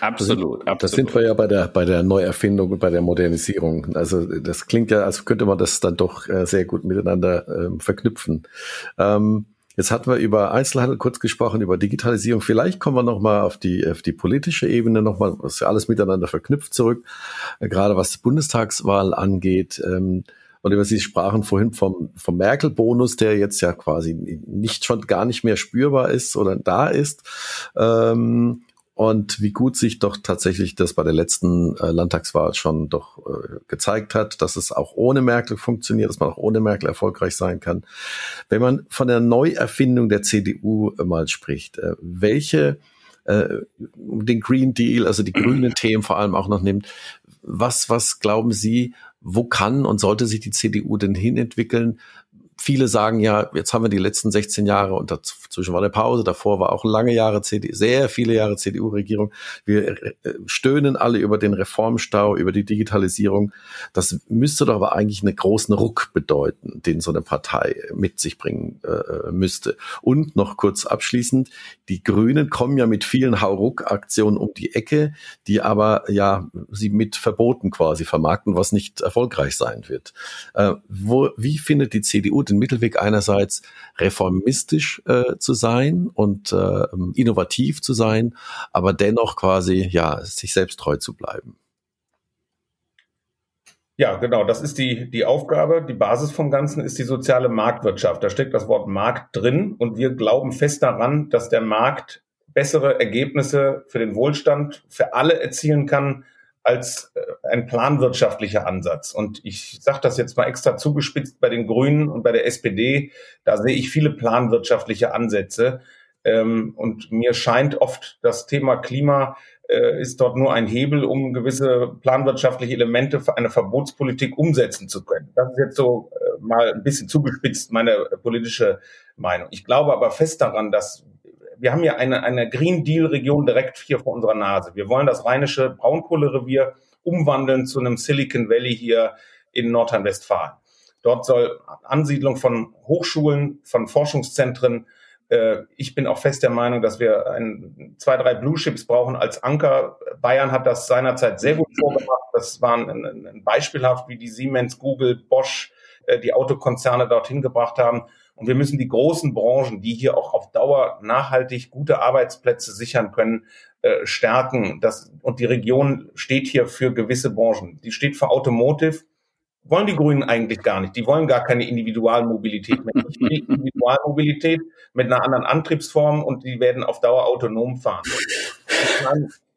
Absolut, absolut. Das sind wir ja bei der, bei der Neuerfindung und bei der Modernisierung. Also das klingt ja, als könnte man das dann doch äh, sehr gut miteinander ähm, verknüpfen. Ähm, Jetzt hatten wir über Einzelhandel kurz gesprochen, über Digitalisierung. Vielleicht kommen wir nochmal auf die, auf die politische Ebene nochmal, was ja alles miteinander verknüpft zurück, äh, gerade was die Bundestagswahl angeht. Ähm, und über Sie sprachen vorhin vom, vom Merkel-Bonus, der jetzt ja quasi nicht schon gar nicht mehr spürbar ist oder da ist. Ähm, und wie gut sich doch tatsächlich das bei der letzten äh, Landtagswahl schon doch äh, gezeigt hat, dass es auch ohne Merkel funktioniert, dass man auch ohne Merkel erfolgreich sein kann. Wenn man von der Neuerfindung der CDU äh, mal spricht, äh, welche äh, den Green Deal, also die grünen *clears throat* Themen vor allem auch noch nimmt, was, was glauben Sie, wo kann und sollte sich die CDU denn hinentwickeln? Viele sagen ja, jetzt haben wir die letzten 16 Jahre und dazwischen war eine Pause, davor war auch lange Jahre CDU, sehr viele Jahre CDU-Regierung. Wir äh, stöhnen alle über den Reformstau, über die Digitalisierung. Das müsste doch aber eigentlich einen großen Ruck bedeuten, den so eine Partei mit sich bringen äh, müsste. Und noch kurz abschließend, die Grünen kommen ja mit vielen Hauruck-Aktionen um die Ecke, die aber ja sie mit Verboten quasi vermarkten, was nicht erfolgreich sein wird. Äh, wo, wie findet die CDU den Mittelweg einerseits reformistisch äh, zu sein und äh, innovativ zu sein, aber dennoch quasi ja sich selbst treu zu bleiben. Ja, genau. Das ist die, die Aufgabe. Die Basis vom Ganzen ist die soziale Marktwirtschaft. Da steckt das Wort Markt drin und wir glauben fest daran, dass der Markt bessere Ergebnisse für den Wohlstand für alle erzielen kann, als äh, ein planwirtschaftlicher Ansatz. Und ich sage das jetzt mal extra zugespitzt bei den Grünen und bei der SPD, da sehe ich viele planwirtschaftliche Ansätze. Ähm, und mir scheint oft das Thema Klima äh, ist dort nur ein Hebel, um gewisse planwirtschaftliche Elemente für eine Verbotspolitik umsetzen zu können. Das ist jetzt so äh, mal ein bisschen zugespitzt meine politische Meinung. Ich glaube aber fest daran, dass wir haben ja eine, eine Green Deal-Region direkt hier vor unserer Nase. Wir wollen das rheinische Braunkohlerevier umwandeln zu einem Silicon Valley hier in Nordrhein-Westfalen. Dort soll Ansiedlung von Hochschulen, von Forschungszentren. Äh, ich bin auch fest der Meinung, dass wir ein, zwei, drei Blue Chips brauchen als Anker. Bayern hat das seinerzeit sehr gut vorgemacht. Das war ein, ein beispielhaft, wie die Siemens, Google, Bosch äh, die Autokonzerne dorthin gebracht haben. Und wir müssen die großen Branchen, die hier auch auf Dauer nachhaltig gute Arbeitsplätze sichern können, äh, stärken. Das, und die Region steht hier für gewisse Branchen. Die steht für Automotive. Wollen die Grünen eigentlich gar nicht. Die wollen gar keine Individualmobilität mehr. Individualmobilität mit einer anderen Antriebsform und die werden auf Dauer autonom fahren.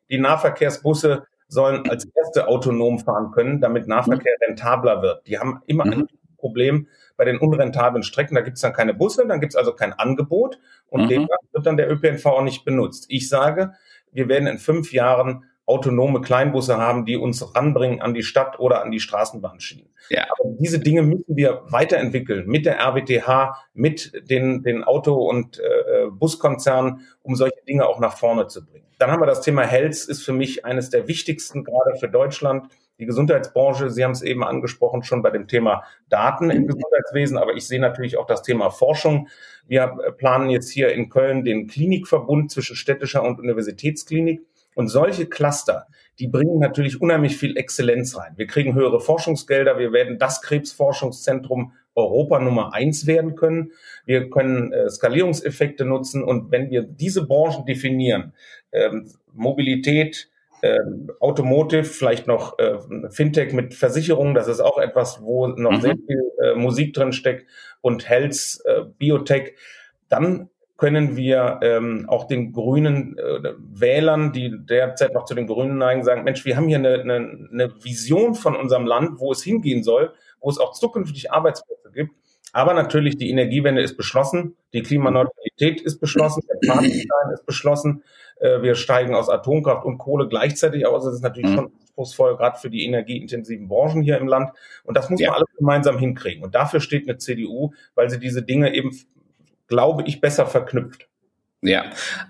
Die Nahverkehrsbusse sollen als erste autonom fahren können, damit Nahverkehr rentabler wird. Die haben immer ein mhm. Problem, bei den unrentablen Strecken, da gibt es dann keine Busse, dann gibt es also kein Angebot und mhm. demnach wird dann der ÖPNV auch nicht benutzt. Ich sage, wir werden in fünf Jahren autonome Kleinbusse haben, die uns ranbringen an die Stadt oder an die Straßenbahnschienen. Ja. Aber diese Dinge müssen wir weiterentwickeln mit der RWTH, mit den, den Auto- und äh, Buskonzernen, um solche Dinge auch nach vorne zu bringen. Dann haben wir das Thema Health, ist für mich eines der wichtigsten, gerade für Deutschland die Gesundheitsbranche, Sie haben es eben angesprochen, schon bei dem Thema Daten im Gesundheitswesen, aber ich sehe natürlich auch das Thema Forschung. Wir planen jetzt hier in Köln den Klinikverbund zwischen städtischer und Universitätsklinik. Und solche Cluster, die bringen natürlich unheimlich viel Exzellenz rein. Wir kriegen höhere Forschungsgelder, wir werden das Krebsforschungszentrum Europa Nummer eins werden können. Wir können äh, Skalierungseffekte nutzen und wenn wir diese Branchen definieren, ähm, Mobilität, ähm, Automotive, vielleicht noch äh, Fintech mit Versicherungen, das ist auch etwas, wo noch mhm. sehr viel äh, Musik drin steckt und Health, äh, Biotech, dann können wir ähm, auch den grünen äh, Wählern, die derzeit noch zu den Grünen neigen, sagen, Mensch, wir haben hier eine, eine, eine Vision von unserem Land, wo es hingehen soll, wo es auch zukünftig Arbeitsplätze gibt. Aber natürlich, die Energiewende ist beschlossen, die Klimaneutralität ist beschlossen, der Fahrtenstein ist beschlossen. Äh, wir steigen aus Atomkraft und Kohle gleichzeitig aus. Das ist natürlich mhm. schon anspruchsvoll, gerade für die energieintensiven Branchen hier im Land. Und das muss ja. man alles gemeinsam hinkriegen. Und dafür steht eine CDU, weil sie diese Dinge eben, glaube ich, besser verknüpft. Ja,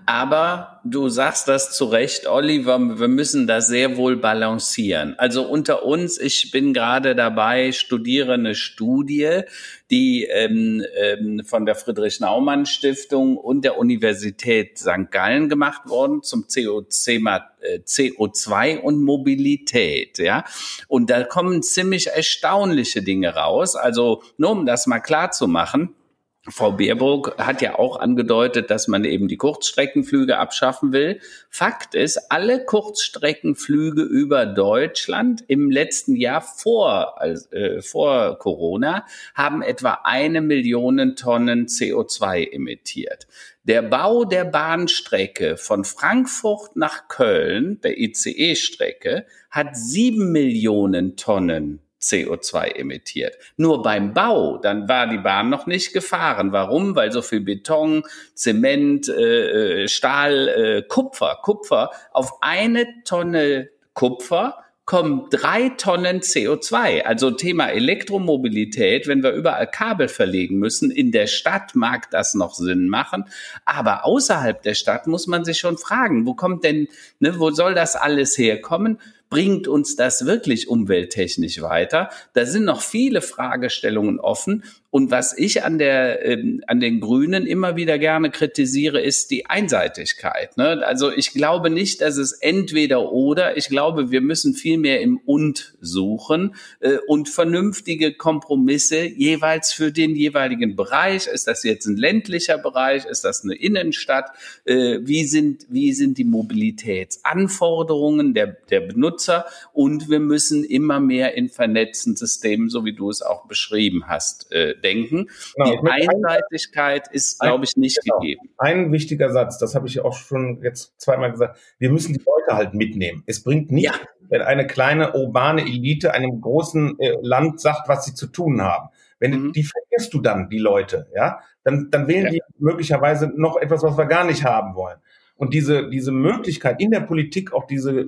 aber du sagst das zu Recht, Oliver, wir müssen da sehr wohl balancieren. Also unter uns, ich bin gerade dabei, studiere eine Studie, die ähm, ähm, von der Friedrich-Naumann Stiftung und der Universität St. Gallen gemacht worden zum CO2 äh, und Mobilität, ja. Und da kommen ziemlich erstaunliche Dinge raus. Also nur um das mal klar zu machen, Frau Baerbock hat ja auch angedeutet, dass man eben die Kurzstreckenflüge abschaffen will. Fakt ist, alle Kurzstreckenflüge über Deutschland im letzten Jahr vor, äh, vor Corona haben etwa eine Million Tonnen CO2 emittiert. Der Bau der Bahnstrecke von Frankfurt nach Köln, der ICE-Strecke, hat sieben Millionen Tonnen CO2 emittiert. Nur beim Bau, dann war die Bahn noch nicht gefahren. Warum? Weil so viel Beton, Zement, äh, äh, Stahl, äh, Kupfer, Kupfer auf eine Tonne Kupfer kommen drei Tonnen CO2. Also Thema Elektromobilität, wenn wir überall Kabel verlegen müssen, in der Stadt mag das noch Sinn machen, aber außerhalb der Stadt muss man sich schon fragen, wo kommt denn, ne, wo soll das alles herkommen? Bringt uns das wirklich umwelttechnisch weiter? Da sind noch viele Fragestellungen offen. Und was ich an der äh, an den Grünen immer wieder gerne kritisiere, ist die Einseitigkeit. Ne? Also ich glaube nicht, dass es entweder oder. Ich glaube, wir müssen viel mehr im und suchen äh, und vernünftige Kompromisse jeweils für den jeweiligen Bereich. Ist das jetzt ein ländlicher Bereich? Ist das eine Innenstadt? Äh, wie sind wie sind die Mobilitätsanforderungen der der Benutzer? Und wir müssen immer mehr in vernetzten Systemen, so wie du es auch beschrieben hast, äh, denken. Genau, die Einseitigkeit ist, glaube ich, nicht genau. gegeben. Ein wichtiger Satz, das habe ich auch schon jetzt zweimal gesagt, wir müssen die Leute halt mitnehmen. Es bringt nicht, ja. wenn eine kleine urbane Elite einem großen äh, Land sagt, was sie zu tun haben. Wenn mhm. die vergisst du dann, die Leute, ja, dann, dann wählen ja. die möglicherweise noch etwas, was wir gar nicht haben wollen. Und diese, diese Möglichkeit in der Politik auch diese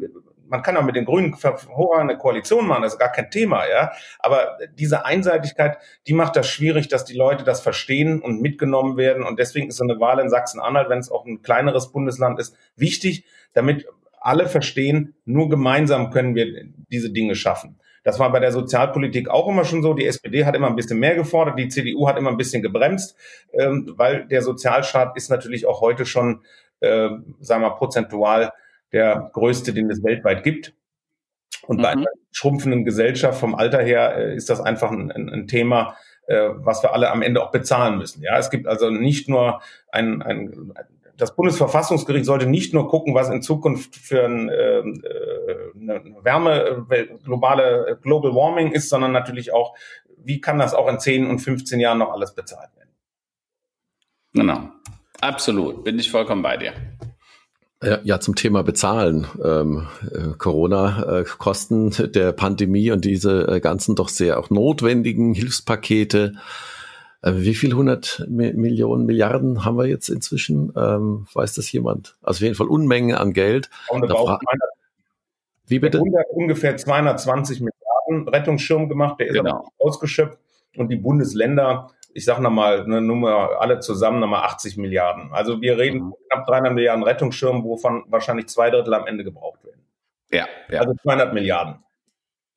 man kann auch mit den Grünen hervorragende Koalition machen, das ist gar kein Thema, ja. Aber diese Einseitigkeit, die macht das schwierig, dass die Leute das verstehen und mitgenommen werden. Und deswegen ist so eine Wahl in Sachsen-Anhalt, wenn es auch ein kleineres Bundesland ist, wichtig, damit alle verstehen, nur gemeinsam können wir diese Dinge schaffen. Das war bei der Sozialpolitik auch immer schon so. Die SPD hat immer ein bisschen mehr gefordert, die CDU hat immer ein bisschen gebremst, ähm, weil der Sozialstaat ist natürlich auch heute schon, äh, sagen wir mal, prozentual der größte, den es weltweit gibt. Und mhm. bei einer schrumpfenden Gesellschaft vom Alter her äh, ist das einfach ein, ein, ein Thema, äh, was wir alle am Ende auch bezahlen müssen. Ja, es gibt also nicht nur ein, ein das Bundesverfassungsgericht sollte nicht nur gucken, was in Zukunft für ein, äh, eine Wärme, äh, globale Global Warming ist, sondern natürlich auch, wie kann das auch in 10 und 15 Jahren noch alles bezahlt werden. Genau, absolut, bin ich vollkommen bei dir. Ja, zum Thema Bezahlen. Ähm, äh, Corona-Kosten äh, der Pandemie und diese äh, ganzen doch sehr auch notwendigen Hilfspakete. Äh, wie viel hundert Millionen, Milliarden haben wir jetzt inzwischen? Ähm, weiß das jemand? Also auf jeden Fall Unmengen an Geld. Wie bitte? ungefähr 220 Milliarden Rettungsschirm gemacht, der ist genau. ausgeschöpft und die Bundesländer ich sage nochmal, eine Nummer, alle zusammen nochmal 80 Milliarden. Also wir reden mhm. knapp 300 Milliarden Rettungsschirmen, wovon wahrscheinlich zwei Drittel am Ende gebraucht werden. Ja, ja. Also 200 Milliarden.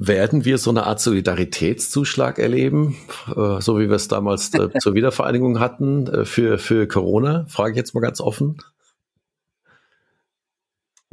Werden wir so eine Art Solidaritätszuschlag erleben, äh, so wie wir es damals äh, zur Wiedervereinigung hatten äh, für, für Corona? Frage ich jetzt mal ganz offen.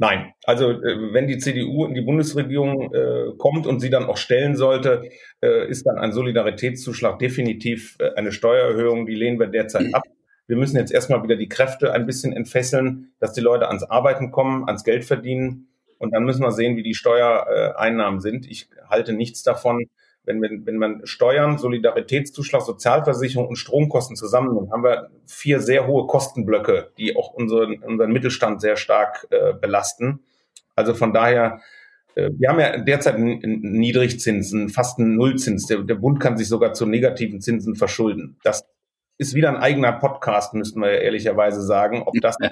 Nein, also äh, wenn die CDU in die Bundesregierung äh, kommt und sie dann auch stellen sollte, äh, ist dann ein Solidaritätszuschlag definitiv äh, eine Steuererhöhung. Die lehnen wir derzeit ab. Wir müssen jetzt erstmal wieder die Kräfte ein bisschen entfesseln, dass die Leute ans Arbeiten kommen, ans Geld verdienen. Und dann müssen wir sehen, wie die Steuereinnahmen sind. Ich halte nichts davon, wenn, wir, wenn man Steuern, Solidaritätszuschlag, Sozialversicherung und Stromkosten zusammennimmt, haben wir vier sehr hohe Kostenblöcke, die auch unseren, unseren Mittelstand sehr stark äh, belasten. Also von daher, äh, wir haben ja derzeit Niedrigzinsen, fast einen Nullzins. Der, der Bund kann sich sogar zu negativen Zinsen verschulden. Das ist wieder ein eigener Podcast, müssten wir ehrlicherweise sagen. Ob das, äh,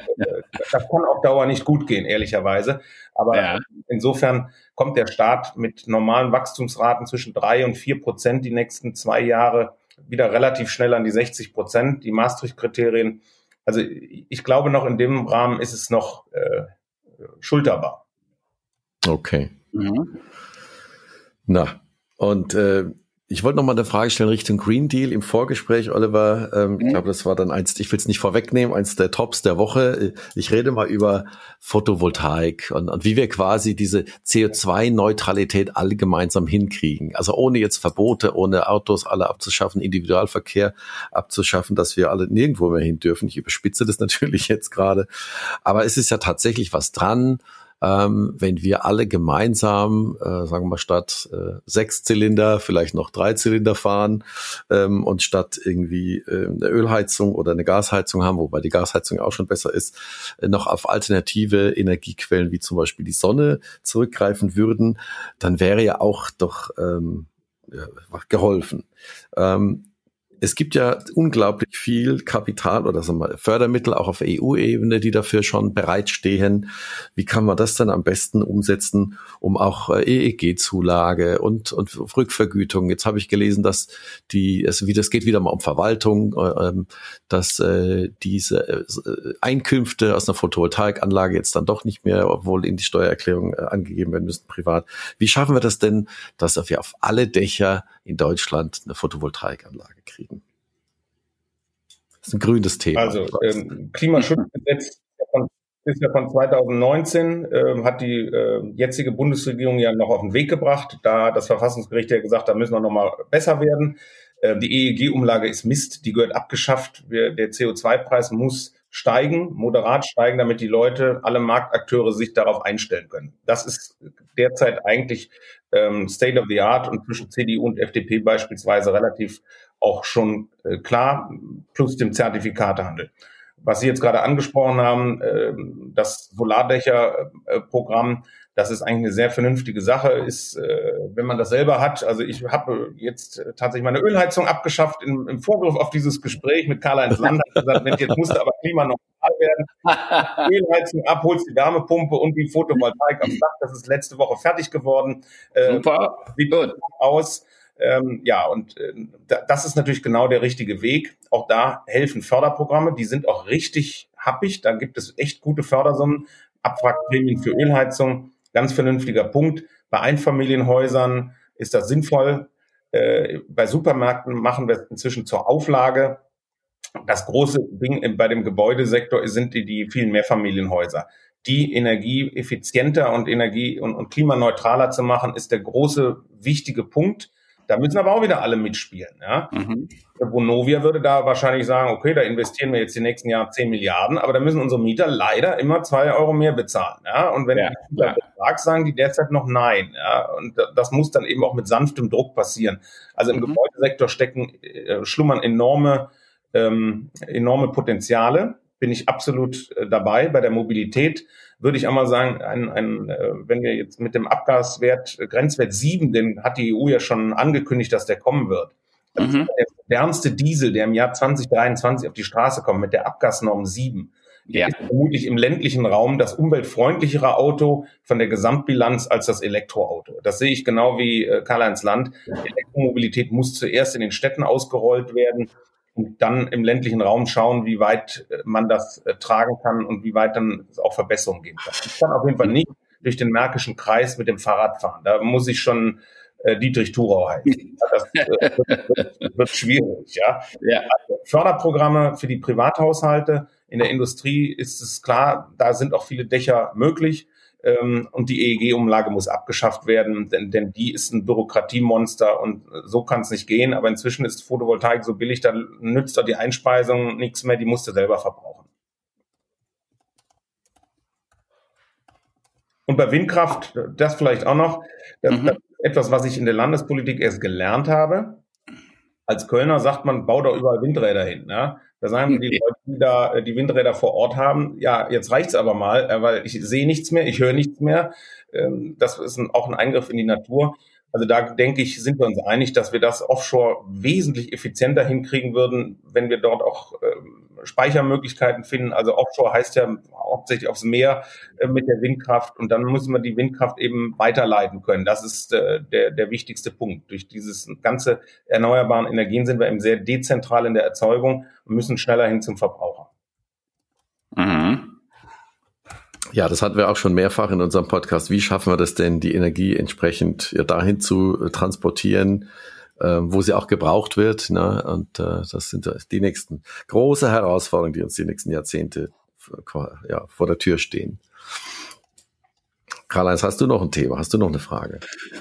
das kann auf Dauer nicht gut gehen, ehrlicherweise. Aber ja. insofern kommt der Staat mit normalen Wachstumsraten zwischen drei und vier Prozent die nächsten zwei Jahre wieder relativ schnell an die 60 Prozent, die Maastricht-Kriterien. Also ich glaube, noch in dem Rahmen ist es noch äh, schulterbar. Okay. Mhm. Na, und äh, Ich wollte noch mal eine Frage stellen Richtung Green Deal im Vorgespräch, Oliver. Ähm, mhm. Ich glaube, das war dann eins, ich will es nicht vorwegnehmen, eins der Tops der Woche. Ich rede mal über Photovoltaik und, und wie wir quasi diese CO2-Neutralität alle gemeinsam hinkriegen. Also ohne jetzt Verbote, ohne Autos alle abzuschaffen, Individualverkehr abzuschaffen, dass wir alle nirgendwo mehr hin dürfen. Ich überspitze das *laughs* natürlich jetzt gerade. Aber es ist ja tatsächlich was dran ähm, wenn wir alle gemeinsam, äh, sagen wir mal, statt äh, sechs Zylinder vielleicht noch drei Zylinder fahren ähm, und statt irgendwie äh, eine Ölheizung oder eine Gasheizung haben, wobei die Gasheizung auch schon besser ist, äh, noch auf alternative Energiequellen wie zum Beispiel die Sonne zurückgreifen würden, dann wäre ja auch doch ähm, ja, geholfen. Ähm, es gibt ja unglaublich viel Kapital oder sagen wir, Fördermittel auch auf EU-Ebene, die dafür schon bereitstehen. Wie kann man das dann am besten umsetzen, um auch äh, EEG-Zulage und, und Rückvergütung? Jetzt habe ich gelesen, dass die, also wie das geht wieder mal um Verwaltung, äh, ähm, dass äh, diese Einkünfte aus einer Photovoltaikanlage jetzt dann doch nicht mehr, obwohl in die Steuererklärung angegeben werden müssen, privat. Wie schaffen wir das denn, dass wir auf alle Dächer in Deutschland eine Photovoltaikanlage kriegen. Das ist ein grünes Thema. Also ähm, Klimaschutzgesetz *laughs* ist ja von 2019, äh, hat die äh, jetzige Bundesregierung ja noch auf den Weg gebracht. Da hat das Verfassungsgericht ja gesagt, da müssen wir noch mal besser werden. Äh, die EEG-Umlage ist Mist, die gehört abgeschafft. Wir, der CO2-Preis muss steigen, moderat steigen, damit die Leute, alle Marktakteure sich darauf einstellen können. Das ist derzeit eigentlich ähm, State of the Art und zwischen CDU und FDP beispielsweise relativ auch schon äh, klar, plus dem Zertifikatehandel. Was Sie jetzt gerade angesprochen haben, äh, das Solardächer-Programm, das ist eigentlich eine sehr vernünftige Sache, ist, äh, wenn man das selber hat. Also ich habe jetzt tatsächlich meine Ölheizung abgeschafft im, im Vorgriff auf dieses Gespräch mit Karl-Heinz Land. gesagt, Mensch, jetzt musste aber Klima noch werden. *laughs* Ölheizung ab, holst die Wärmepumpe und die Photovoltaik aufs Dach. Das ist letzte Woche fertig geworden. Äh, Super. Sieht gut aus. Ähm, ja, und äh, das ist natürlich genau der richtige Weg. Auch da helfen Förderprogramme, die sind auch richtig happig. Da gibt es echt gute Fördersummen, Abwrackprämien für Ölheizung Ganz vernünftiger Punkt. Bei Einfamilienhäusern ist das sinnvoll. Äh, bei Supermärkten machen wir inzwischen zur Auflage. Das große Ding bei dem Gebäudesektor sind die, die vielen Mehrfamilienhäuser. Die energieeffizienter und energie- und, und klimaneutraler zu machen, ist der große, wichtige Punkt. Da müssen aber auch wieder alle mitspielen. Ja? Mhm. Vonovia würde da wahrscheinlich sagen, okay, da investieren wir jetzt die nächsten Jahre 10 Milliarden, aber da müssen unsere Mieter leider immer zwei Euro mehr bezahlen. Ja? Und wenn ja, die Mieter Betrag sagen, die derzeit noch nein. Ja? Und das muss dann eben auch mit sanftem Druck passieren. Also im mhm. Gebäudesektor stecken, äh, schlummern enorme, ähm, enorme Potenziale. Bin ich absolut äh, dabei. Bei der Mobilität würde ich einmal sagen, ein, ein, äh, wenn wir jetzt mit dem Abgaswert, äh, Grenzwert 7, den hat die EU ja schon angekündigt, dass der kommen wird. Das mhm. ist der modernste Diesel, der im Jahr 2023 auf die Straße kommt, mit der Abgasnorm 7. Ja. Ist vermutlich im ländlichen Raum das umweltfreundlichere Auto von der Gesamtbilanz als das Elektroauto. Das sehe ich genau wie äh, Karl-Heinz Land. Elektromobilität muss zuerst in den Städten ausgerollt werden und dann im ländlichen Raum schauen, wie weit äh, man das äh, tragen kann und wie weit dann es auch Verbesserungen geben kann. Ich kann auf jeden Fall nicht durch den Märkischen Kreis mit dem Fahrrad fahren. Da muss ich schon äh, Dietrich Thurau heißen. *laughs* Das äh, wird, wird, wird, schwierig. Ja? ja. Also Förderprogramme für die Privathaushalte. In der Industrie ist es klar, da sind auch viele Dächer möglich. Ähm, und die EEG-Umlage muss abgeschafft werden, denn, denn die ist ein Bürokratiemonster und so kann es nicht gehen. Aber inzwischen ist Photovoltaik so billig, da nützt doch die Einspeisung nichts mehr, die musst du selber verbrauchen. Und bei Windkraft, das vielleicht auch noch, das, mhm. das etwas, was ich in der Landespolitik erst gelernt habe. Als Kölner sagt man, bau doch überall Windräder hin. Ja? Da sagen die Leute, die da äh, die Windräder vor Ort haben, ja, jetzt reicht's aber mal, äh, weil ich sehe nichts mehr, ich höre nichts mehr. Ähm, das ist auch ein Eingriff in die Natur. Also da denke ich, sind wir uns einig, dass wir das offshore wesentlich effizienter hinkriegen würden, wenn wir dort auch ähm, Speichermöglichkeiten finden. Also Offshore heißt ja hauptsächlich aufs Meer äh, mit der Windkraft und dann müssen wir die Windkraft eben weiterleiten können. Das ist äh, der, der wichtigste Punkt. Durch dieses ganze erneuerbaren Energien sind wir eben sehr dezentral in der Erzeugung und müssen schneller hin zum Verbraucher. Mhm. Ja, das hatten wir auch schon mehrfach in unserem Podcast. Wie schaffen wir das denn, die Energie entsprechend ja, dahin zu transportieren, äh, wo sie auch gebraucht wird. Ne? Und äh, das sind die nächsten große Herausforderungen, die uns die nächsten Jahrzehnte ja, vor der Tür stehen. Karl-Heinz, hast du noch ein Thema? Hast du noch eine Frage?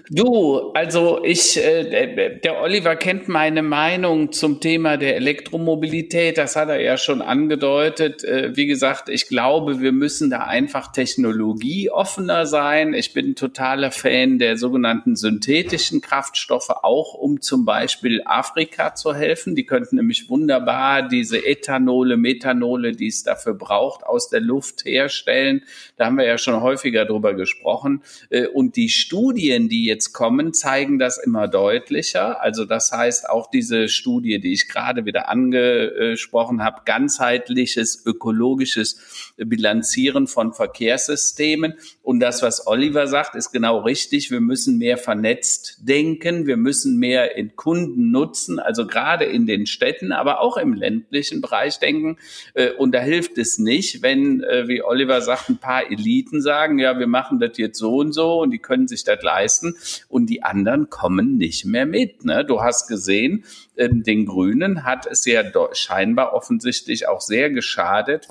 Du, also ich, äh, der Oliver kennt meine Meinung zum Thema der Elektromobilität. Das hat er ja schon angedeutet. Äh, wie gesagt, ich glaube, wir müssen da einfach technologieoffener sein. Ich bin totaler Fan der sogenannten synthetischen Kraftstoffe, auch um zum Beispiel Afrika zu helfen. Die könnten nämlich wunderbar diese Ethanole, Methanole, die es dafür braucht, aus der Luft herstellen. Da haben wir ja schon häufiger drüber gesprochen gesprochen. Äh, und die Studien, die jetzt kommen, zeigen das immer deutlicher. Also das heißt, auch diese Studie, die ich gerade wieder angesprochen habe, ganzheitliches ökologisches Bilanzieren von Verkehrssystemen. Und das, was Oliver sagt, ist genau richtig. Wir müssen mehr vernetzt denken. Wir müssen mehr in Kunden nutzen, also gerade in den Städten, aber auch im ländlichen Bereich denken. Äh, und da hilft es nicht, wenn, äh, wie Oliver sagt, ein paar Eliten sagen, ja, wir machen das jetzt so und so und die können sich das leisten und die anderen kommen nicht mehr mit. Ne? Du hast gesehen, ähm, den Grünen hat es ja scheinbar offensichtlich auch sehr geschadet,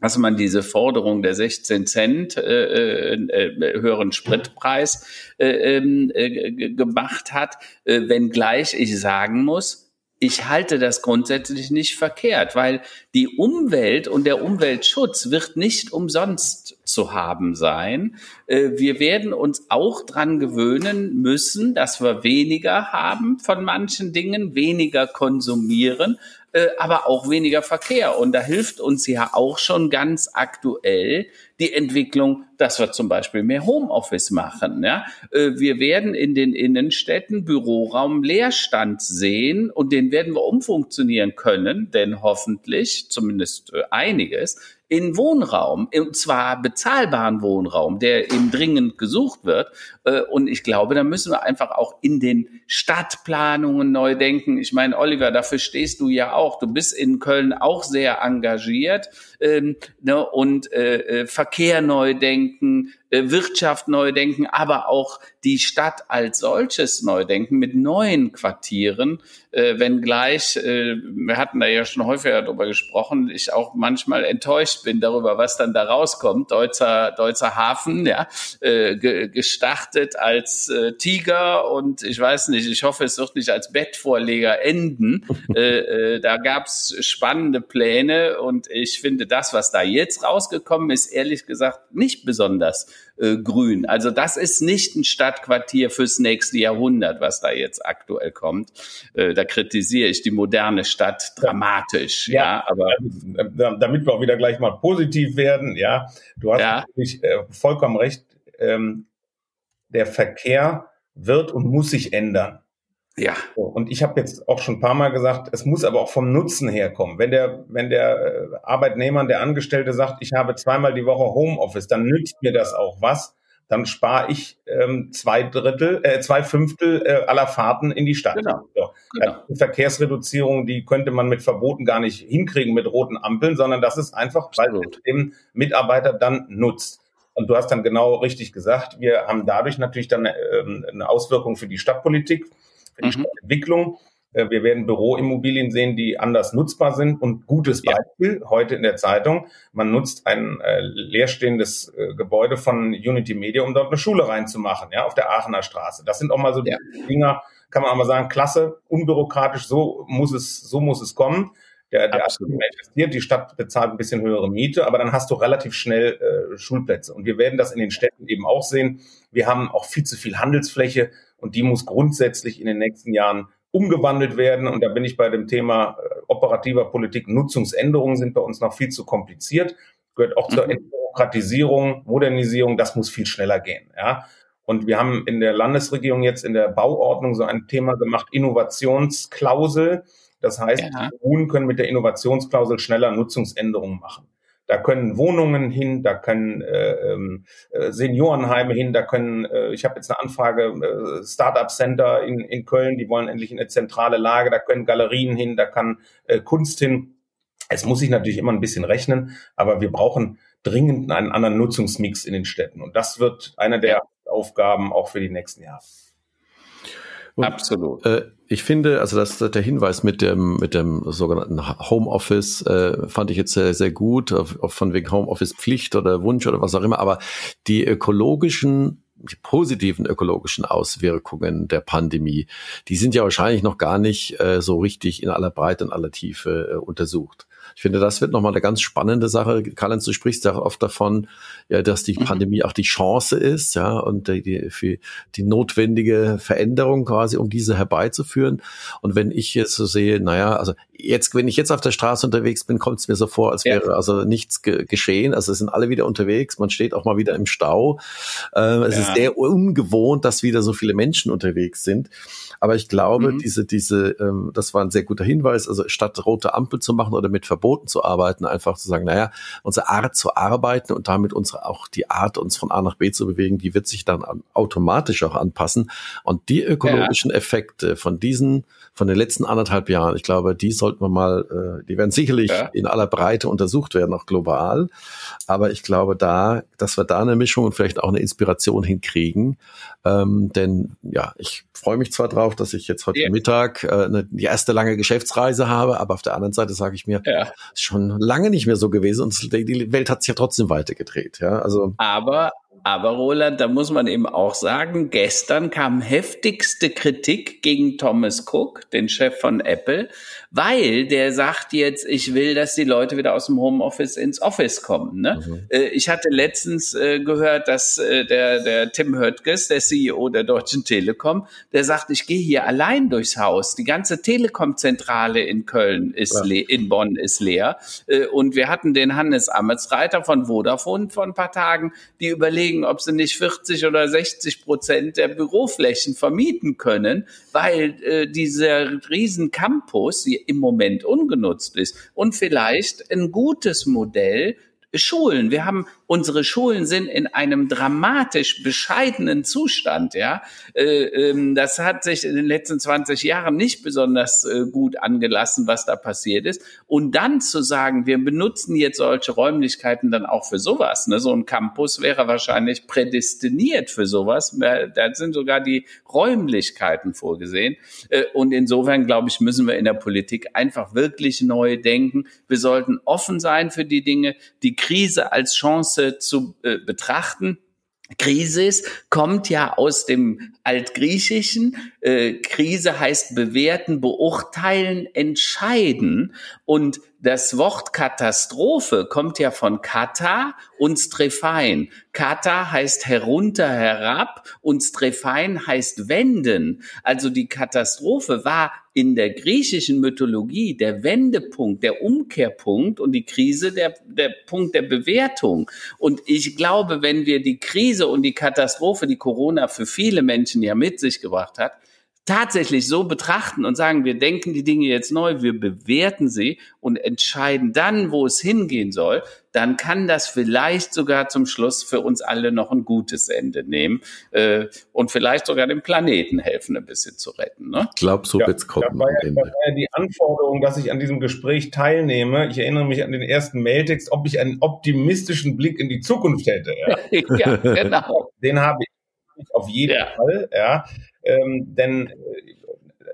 dass man diese Forderung der 16 Cent äh, äh, äh, höheren Spritpreis äh, ähm, äh, gemacht hat, äh, wenngleich ich sagen muss, ich halte das grundsätzlich nicht verkehrt, weil die Umwelt und der Umweltschutz wird nicht umsonst zu haben sein. Äh, wir werden uns auch dran gewöhnen müssen, dass wir weniger haben von manchen Dingen, weniger konsumieren, äh, aber auch weniger Verkehr. Und da hilft uns ja auch schon ganz aktuell die Entwicklung, dass wir zum Beispiel mehr Homeoffice machen. Ja? Äh, wir werden in den Innenstädten Büroraum Leerstand sehen und den werden wir umfunktionieren können, denn hoffentlich, zumindest äh, einiges, in Wohnraum, und zwar bezahlbaren Wohnraum, der eben dringend gesucht wird. Äh, und ich glaube, da müssen wir einfach auch in den Stadtplanungen neu denken. Ich meine, Oliver, dafür stehst du ja auch. Du bist in Köln auch sehr engagiert ähm, ne, und äh, äh Verkehr neu denken, äh, Wirtschaft neu denken, aber auch die Stadt als solches neu denken mit neuen Quartieren, äh, wenngleich, äh, wir hatten da ja schon häufiger darüber gesprochen, ich auch manchmal enttäuscht bin darüber, was dann da rauskommt. Deutscher, Deutscher Hafen, ja, äh, ge gestartet als äh, Tiger und ich weiß nicht, ich hoffe, es wird nicht als Bettvorleger enden. *laughs* äh, äh, da gab's spannende Pläne und ich finde das, was da jetzt rausgekommen ist, ehrlich gesagt nicht besonders äh, grün. Also das ist nicht ein Stadtquartier fürs nächste Jahrhundert, was da jetzt aktuell kommt. Äh, da kritisiere ich die moderne Stadt dramatisch. Ja, ja aber damit wir auch wieder gleich mal positiv werden. Ja, du hast ja. natürlich äh, vollkommen recht. Ähm, der Verkehr wird und muss sich ändern. Ja. Und ich habe jetzt auch schon ein paar Mal gesagt, es muss aber auch vom Nutzen herkommen. Wenn der, wenn der äh, Arbeitnehmer, der Angestellte sagt, ich habe zweimal die Woche Homeoffice, dann nützt mir das auch was. Dann spare ich ähm, zwei Drittel, äh, zwei Fünftel äh, aller Fahrten in die Stadt. Genau. So. genau. Die Verkehrsreduzierung, die könnte man mit Verboten gar nicht hinkriegen mit roten Ampeln, sondern das ist einfach, weil es dem Mitarbeiter dann nutzt. Und du hast dann genau richtig gesagt, wir haben dadurch natürlich dann ähm, eine Auswirkung für die Stadtpolitik für die mhm. Stadtentwicklung. Äh, wir werden Büroimmobilien sehen, die anders nutzbar sind. Und gutes Beispiel ja. heute in der Zeitung. Man nutzt ein äh, leerstehendes äh, Gebäude von Unity Media, um dort eine Schule reinzumachen, ja, auf der Aachener Straße. Das sind auch mal so ja. Dinger, kann man auch mal sagen, klasse, unbürokratisch, so muss es, so muss es kommen. Der, der investiert, die Stadt bezahlt ein bisschen höhere Miete, aber dann hast du relativ schnell äh, Schulplätze. Und wir werden das in den Städten eben auch sehen. Wir haben auch viel zu viel Handelsfläche und die muss grundsätzlich in den nächsten Jahren umgewandelt werden. Und da bin ich bei dem Thema äh, operativer Politik. Nutzungsänderungen sind bei uns noch viel zu kompliziert. Gehört auch zur mhm. Entbürokratisierung, Modernisierung. Das muss viel schneller gehen. Ja. Und wir haben in der Landesregierung jetzt in der Bauordnung so ein Thema gemacht, Innovationsklausel. Das heißt, ja. die Kommunen können mit der Innovationsklausel schneller Nutzungsänderungen machen. Da können Wohnungen hin, da können äh, ähm, äh, Seniorenheime hin, da können, äh, ich habe jetzt eine Anfrage, äh, Startup Center in, in Köln, die wollen endlich in eine zentrale Lage, da können Galerien hin, da kann äh, Kunst hin. Es muss sich natürlich immer ein bisschen rechnen, aber wir brauchen dringend einen anderen Nutzungsmix in den Städten. Und das wird eine der Aufgaben auch für die nächsten Jahre. Und, Absolut. Äh, ich finde, also das, der Hinweis mit dem mit dem sogenannten Homeoffice äh, fand ich jetzt sehr sehr gut, auf, auf von wegen Homeoffice Pflicht oder Wunsch oder was auch immer. Aber die ökologischen die positiven ökologischen Auswirkungen der Pandemie, die sind ja wahrscheinlich noch gar nicht äh, so richtig in aller Breite und aller Tiefe äh, untersucht. Ich finde, das wird nochmal eine ganz spannende Sache. Karl-Heinz, du sprichst ja oft davon, ja, dass die mhm. Pandemie auch die Chance ist, ja, und die, die, für die notwendige Veränderung quasi, um diese herbeizuführen. Und wenn ich jetzt so sehe, naja, also jetzt, wenn ich jetzt auf der Straße unterwegs bin, kommt es mir so vor, als wäre ja. also nichts ge geschehen. Also es sind alle wieder unterwegs, man steht auch mal wieder im Stau. Äh, es ja. ist sehr ungewohnt, dass wieder so viele Menschen unterwegs sind. Aber ich glaube, mhm. diese, diese, ähm, das war ein sehr guter Hinweis. Also statt rote Ampel zu machen oder mit Verboten zu arbeiten, einfach zu sagen, naja, unsere Art zu arbeiten und damit unsere auch die Art, uns von A nach B zu bewegen, die wird sich dann automatisch auch anpassen. Und die ökologischen ja. Effekte von diesen, von den letzten anderthalb Jahren, ich glaube, die sollten wir mal, äh, die werden sicherlich ja. in aller Breite untersucht werden, auch global. Aber ich glaube da, dass wir da eine Mischung und vielleicht auch eine Inspiration hinkriegen. Ähm, denn ja, ich freue mich zwar drauf, dass ich jetzt heute ja. Mittag äh, eine, die erste lange Geschäftsreise habe, aber auf der anderen Seite sage ich mir, ja. Schon lange nicht mehr so gewesen und die Welt hat sich ja trotzdem weitergedreht. Ja, also. Aber aber Roland, da muss man eben auch sagen, gestern kam heftigste Kritik gegen Thomas Cook, den Chef von Apple, weil der sagt jetzt, ich will, dass die Leute wieder aus dem Homeoffice ins Office kommen. Ne? Mhm. Äh, ich hatte letztens äh, gehört, dass äh, der, der Tim Höttges, der CEO der Deutschen Telekom, der sagt, ich gehe hier allein durchs Haus. Die ganze Telekom-Zentrale in Köln ist ja. in Bonn ist leer. Und wir hatten den Hannes Ametsreiter von Vodafone vor ein paar Tagen, die überlegen, ob sie nicht 40 oder 60 Prozent der Büroflächen vermieten können, weil äh, dieser riesen Campus, im Moment ungenutzt ist. Und vielleicht ein gutes Modell Schulen. Wir haben unsere Schulen sind in einem dramatisch bescheidenen Zustand. Ja, äh, ähm, das hat sich in den letzten 20 Jahren nicht besonders äh, gut angelassen, was da passiert ist. Und dann zu sagen, wir benutzen jetzt solche Räumlichkeiten dann auch für sowas. Ne? So ein Campus wäre wahrscheinlich prädestiniert für sowas. Da sind sogar die Räumlichkeiten vorgesehen. Äh, und insofern glaube ich, müssen wir in der Politik einfach wirklich neu denken. Wir sollten offen sein für die Dinge. Die Krise als Chance zu äh, betrachten. Krisis kommt ja aus dem Altgriechischen. Äh, Krise heißt bewerten, beurteilen, entscheiden. Und das Wort Katastrophe kommt ja von Kata und Strephein. Kata heißt herunter, herab und Strephein heißt wenden. Also die Katastrophe war in der griechischen Mythologie der Wendepunkt, der Umkehrpunkt und die Krise der, der Punkt der Bewertung. Und ich glaube, wenn wir die Krise und die Katastrophe, die Corona für viele Menschen ja mit sich gebracht hat, tatsächlich so betrachten und sagen, wir denken die Dinge jetzt neu, wir bewerten sie und entscheiden dann, wo es hingehen soll, dann kann das vielleicht sogar zum Schluss für uns alle noch ein gutes Ende nehmen äh, und vielleicht sogar dem Planeten helfen, ein bisschen zu retten. Ne? Ich glaube, so ja, wird's kommen. Das war, ja, das war ja die Anforderung, dass ich an diesem Gespräch teilnehme. Ich erinnere mich an den ersten Mailtext, ob ich einen optimistischen Blick in die Zukunft hätte. Ja, *laughs* ja genau. Den habe ich auf jeden ja. Fall. Ja ähm, denn äh,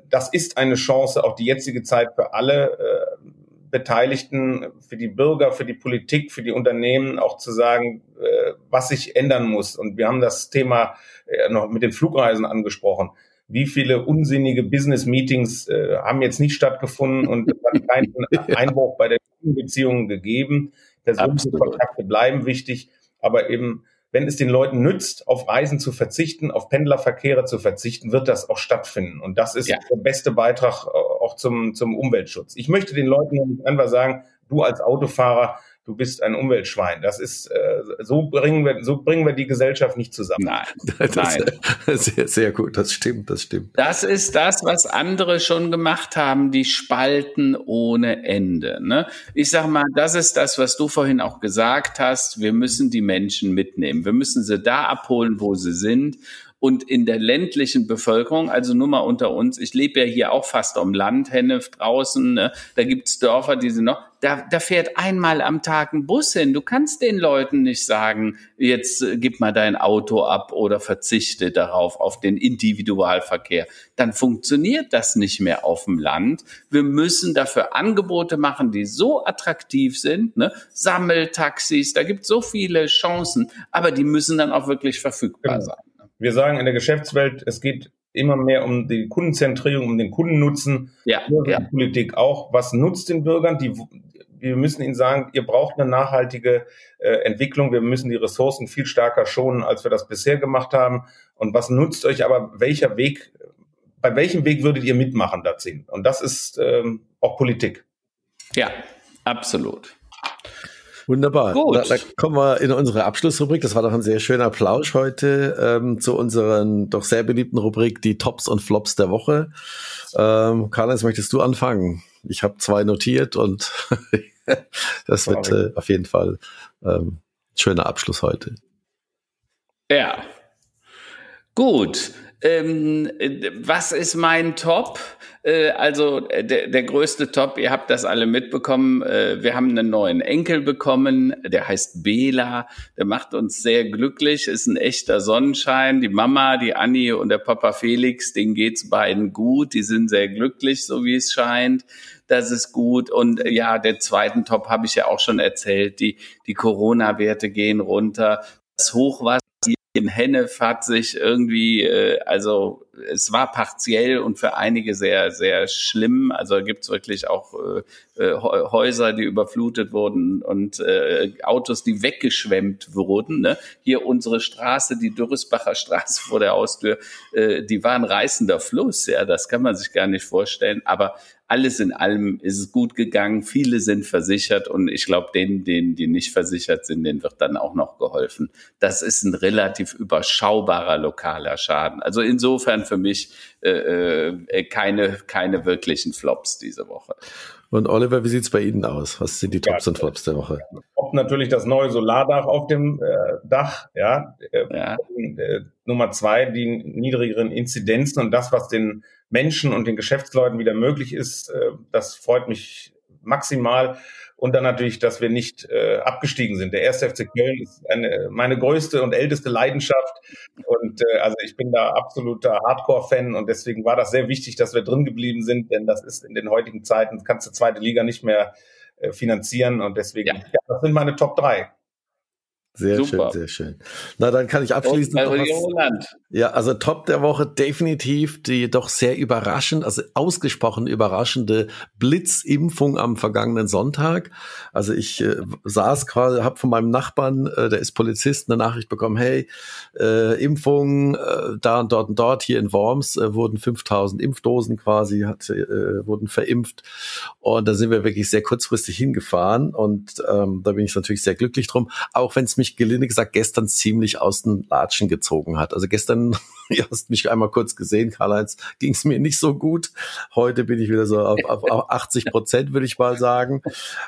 das ist eine Chance, auch die jetzige Zeit für alle äh, Beteiligten, für die Bürger, für die Politik, für die Unternehmen auch zu sagen, äh, was sich ändern muss. Und wir haben das Thema äh, noch mit den Flugreisen angesprochen. Wie viele unsinnige Business-Meetings äh, haben jetzt nicht stattgefunden und es hat keinen *laughs* Einbruch bei den Beziehungen gegeben. Persönliche Kontakte bleiben wichtig, aber eben wenn es den Leuten nützt, auf Reisen zu verzichten, auf Pendlerverkehre zu verzichten, wird das auch stattfinden. Und das ist ja. der beste Beitrag äh, auch zum, zum Umweltschutz. Ich möchte den Leuten einfach sagen, du als Autofahrer, du bist ein Umweltschwein. Das ist äh, so bringen wir so bringen wir die Gesellschaft nicht zusammen. Nein, *laughs* nein. *laughs* sehr sehr gut, das stimmt, das stimmt. Das ist das, was andere schon gemacht haben, die spalten ohne Ende. Ne? Ich sag mal, das ist das, was du vorhin auch gesagt hast. Wir müssen die Menschen mitnehmen. Wir müssen sie da abholen, wo sie sind Und in der ländlichen Bevölkerung, also nur mal unter uns, ich lebe ja hier auch fast am Land, Hennef draußen, ne? da gibt's Dörfer, die sind noch, da, da fährt einmal am Tag ein Bus hin. Du kannst den Leuten nicht sagen, jetzt äh, gib mal dein Auto ab oder verzichte darauf, auf den Individualverkehr. Dann funktioniert das nicht mehr auf dem Land. Wir müssen dafür Angebote machen, die so attraktiv sind. Ne? Sammeltaxis, da gibt es so viele Chancen, aber die müssen dann auch wirklich verfügbar genau. sein. Wir sagen in der Geschäftswelt, es geht immer mehr um die Kundenzentrierung, um den Kundennutzen. Ja, ja. Politik auch. Was nutzt den Bürgern? Die, wir müssen ihnen sagen, ihr braucht eine nachhaltige äh, Entwicklung. Wir müssen die Ressourcen viel stärker schonen, als wir das bisher gemacht haben. Und was nutzt euch aber welcher Weg, bei welchem Weg würdet ihr mitmachen da ziehen? Und das ist ähm, auch Politik. Ja, absolut. Wunderbar. Gut. Da, da, kommen wir in unsere Abschlussrubrik. Das war doch ein sehr schöner Plausch heute ähm, zu unseren doch sehr beliebten Rubrik, die Tops und Flops der Woche. Ähm, Karl-Heinz, möchtest du anfangen? Ich habe zwei notiert und *laughs* das wird äh, auf jeden Fall ähm, schöner Abschluss heute. Ja. Gut. Ähm, was ist mein Top? Äh, also äh, der, der größte Top, ihr habt das alle mitbekommen. Äh, wir haben einen neuen Enkel bekommen, der heißt Bela. Der macht uns sehr glücklich, ist ein echter Sonnenschein. Die Mama, die Annie und der Papa Felix, denen geht's beiden gut. Die sind sehr glücklich, so wie es scheint das ist gut. Und äh, ja, der zweiten Top habe ich ja auch schon erzählt. Die, die Corona-Werte gehen runter. Das Hochwasser in Hennef hat sich irgendwie, äh, also es war partiell und für einige sehr, sehr schlimm. Also gibt es wirklich auch äh, äh Häuser, die überflutet wurden und äh, Autos, die weggeschwemmt wurden. Ne? Hier unsere Straße, die Dürresbacher Straße *laughs* vor der Haustür, äh, die war ein reißender Fluss. Ja, das kann man sich gar nicht vorstellen. Aber alles in allem ist es gut gegangen. Viele sind versichert und ich glaube, denen, denen, die nicht versichert sind, denen wird dann auch noch geholfen. Das ist ein relativ überschaubarer lokaler Schaden. Also insofern für mich äh, äh, keine, keine wirklichen Flops diese Woche. Und Oliver, wie sieht's bei Ihnen aus? Was sind die Tops ja, und Flops der Woche? Top natürlich das neue Solardach auf dem äh, Dach, ja. Äh, ja. Äh, Nummer zwei, die niedrigeren Inzidenzen und das, was den Menschen und den Geschäftsleuten wieder möglich ist, äh, das freut mich maximal. Und dann natürlich, dass wir nicht äh, abgestiegen sind. Der erste FC Köln ist eine, meine größte und älteste Leidenschaft. Und äh, also ich bin da absoluter Hardcore-Fan und deswegen war das sehr wichtig, dass wir drin geblieben sind, denn das ist in den heutigen Zeiten, kannst du zweite Liga nicht mehr äh, finanzieren. Und deswegen, ja. ja das sind meine Top drei. Sehr Super. schön, sehr schön. Na, dann kann ich abschließend noch was, Ja, also Top der Woche definitiv die doch sehr überraschend, also ausgesprochen überraschende Blitzimpfung am vergangenen Sonntag. Also ich äh, saß quasi, habe von meinem Nachbarn, äh, der ist Polizist, eine Nachricht bekommen, hey, äh, Impfung äh, da und dort und dort, hier in Worms äh, wurden 5000 Impfdosen quasi, hat, äh, wurden verimpft. Und da sind wir wirklich sehr kurzfristig hingefahren und ähm, da bin ich natürlich sehr glücklich drum, auch wenn es mich mich gelinde gesagt gestern ziemlich aus den Latschen gezogen hat. Also gestern, *laughs* ihr hast mich einmal kurz gesehen, Karl-Heinz, ging es mir nicht so gut. Heute bin ich wieder so auf, auf, auf 80 Prozent, würde ich mal sagen.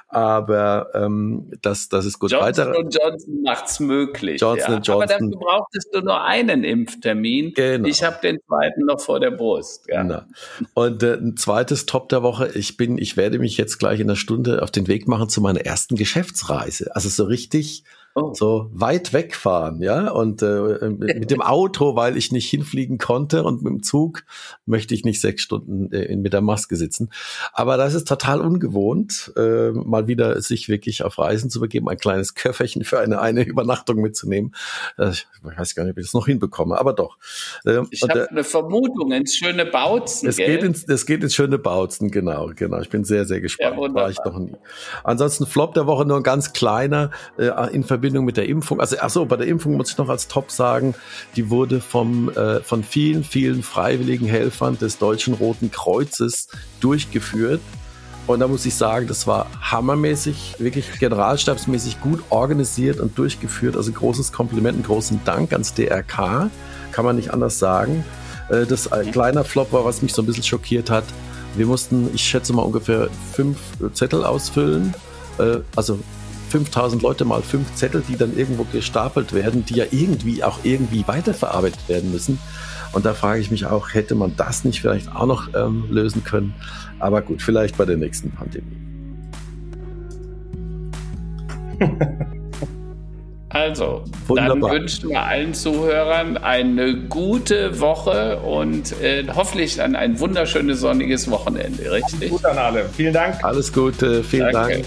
Aber ähm, das, das ist gut. Johnson Weiter. Johnson macht's möglich. Johnson ja. Johnson. Aber dafür brauchtest du nur einen Impftermin. Genau. Ich habe den zweiten noch vor der Brust. Ja. Genau. Und äh, ein zweites Top der Woche. Ich bin, ich werde mich jetzt gleich in einer Stunde auf den Weg machen zu meiner ersten Geschäftsreise. Also so richtig Oh. So weit wegfahren, ja, und äh, mit dem Auto, weil ich nicht hinfliegen konnte und mit dem Zug möchte ich nicht sechs Stunden äh, mit der Maske sitzen. Aber das ist total ungewohnt, äh, mal wieder sich wirklich auf Reisen zu begeben, ein kleines Köfferchen für eine, eine Übernachtung mitzunehmen. Äh, ich weiß gar nicht, ob ich das noch hinbekomme, aber doch. Äh, ich habe äh, eine Vermutung ins schöne Bautzen. Es gell? geht ins, es geht ins schöne Bautzen, genau, genau. Ich bin sehr, sehr gespannt. Ja, War ich noch nie. Ansonsten Flop der Woche nur ein ganz kleiner äh, in Verbindung Verbindung mit der Impfung. Also ach so, bei der Impfung muss ich noch als Top sagen, die wurde vom äh, von vielen vielen freiwilligen Helfern des Deutschen Roten Kreuzes durchgeführt. Und da muss ich sagen, das war hammermäßig, wirklich generalstabsmäßig gut organisiert und durchgeführt. Also großes Kompliment, einen großen Dank ans DRK, kann man nicht anders sagen. Äh, das ein kleiner Flop war, was mich so ein bisschen schockiert hat. Wir mussten, ich schätze mal, ungefähr fünf Zettel ausfüllen. Äh, also 5000 Leute mal fünf Zettel, die dann irgendwo gestapelt werden, die ja irgendwie auch irgendwie weiterverarbeitet werden müssen. Und da frage ich mich auch, hätte man das nicht vielleicht auch noch ähm, lösen können? Aber gut, vielleicht bei der nächsten Pandemie. *laughs* Also, Wunderbar. dann wünschen wir allen Zuhörern eine gute Woche und äh, hoffentlich dann ein wunderschönes sonniges Wochenende, richtig? Gut an alle. Vielen Dank. Alles Gute, vielen Danke. Dank.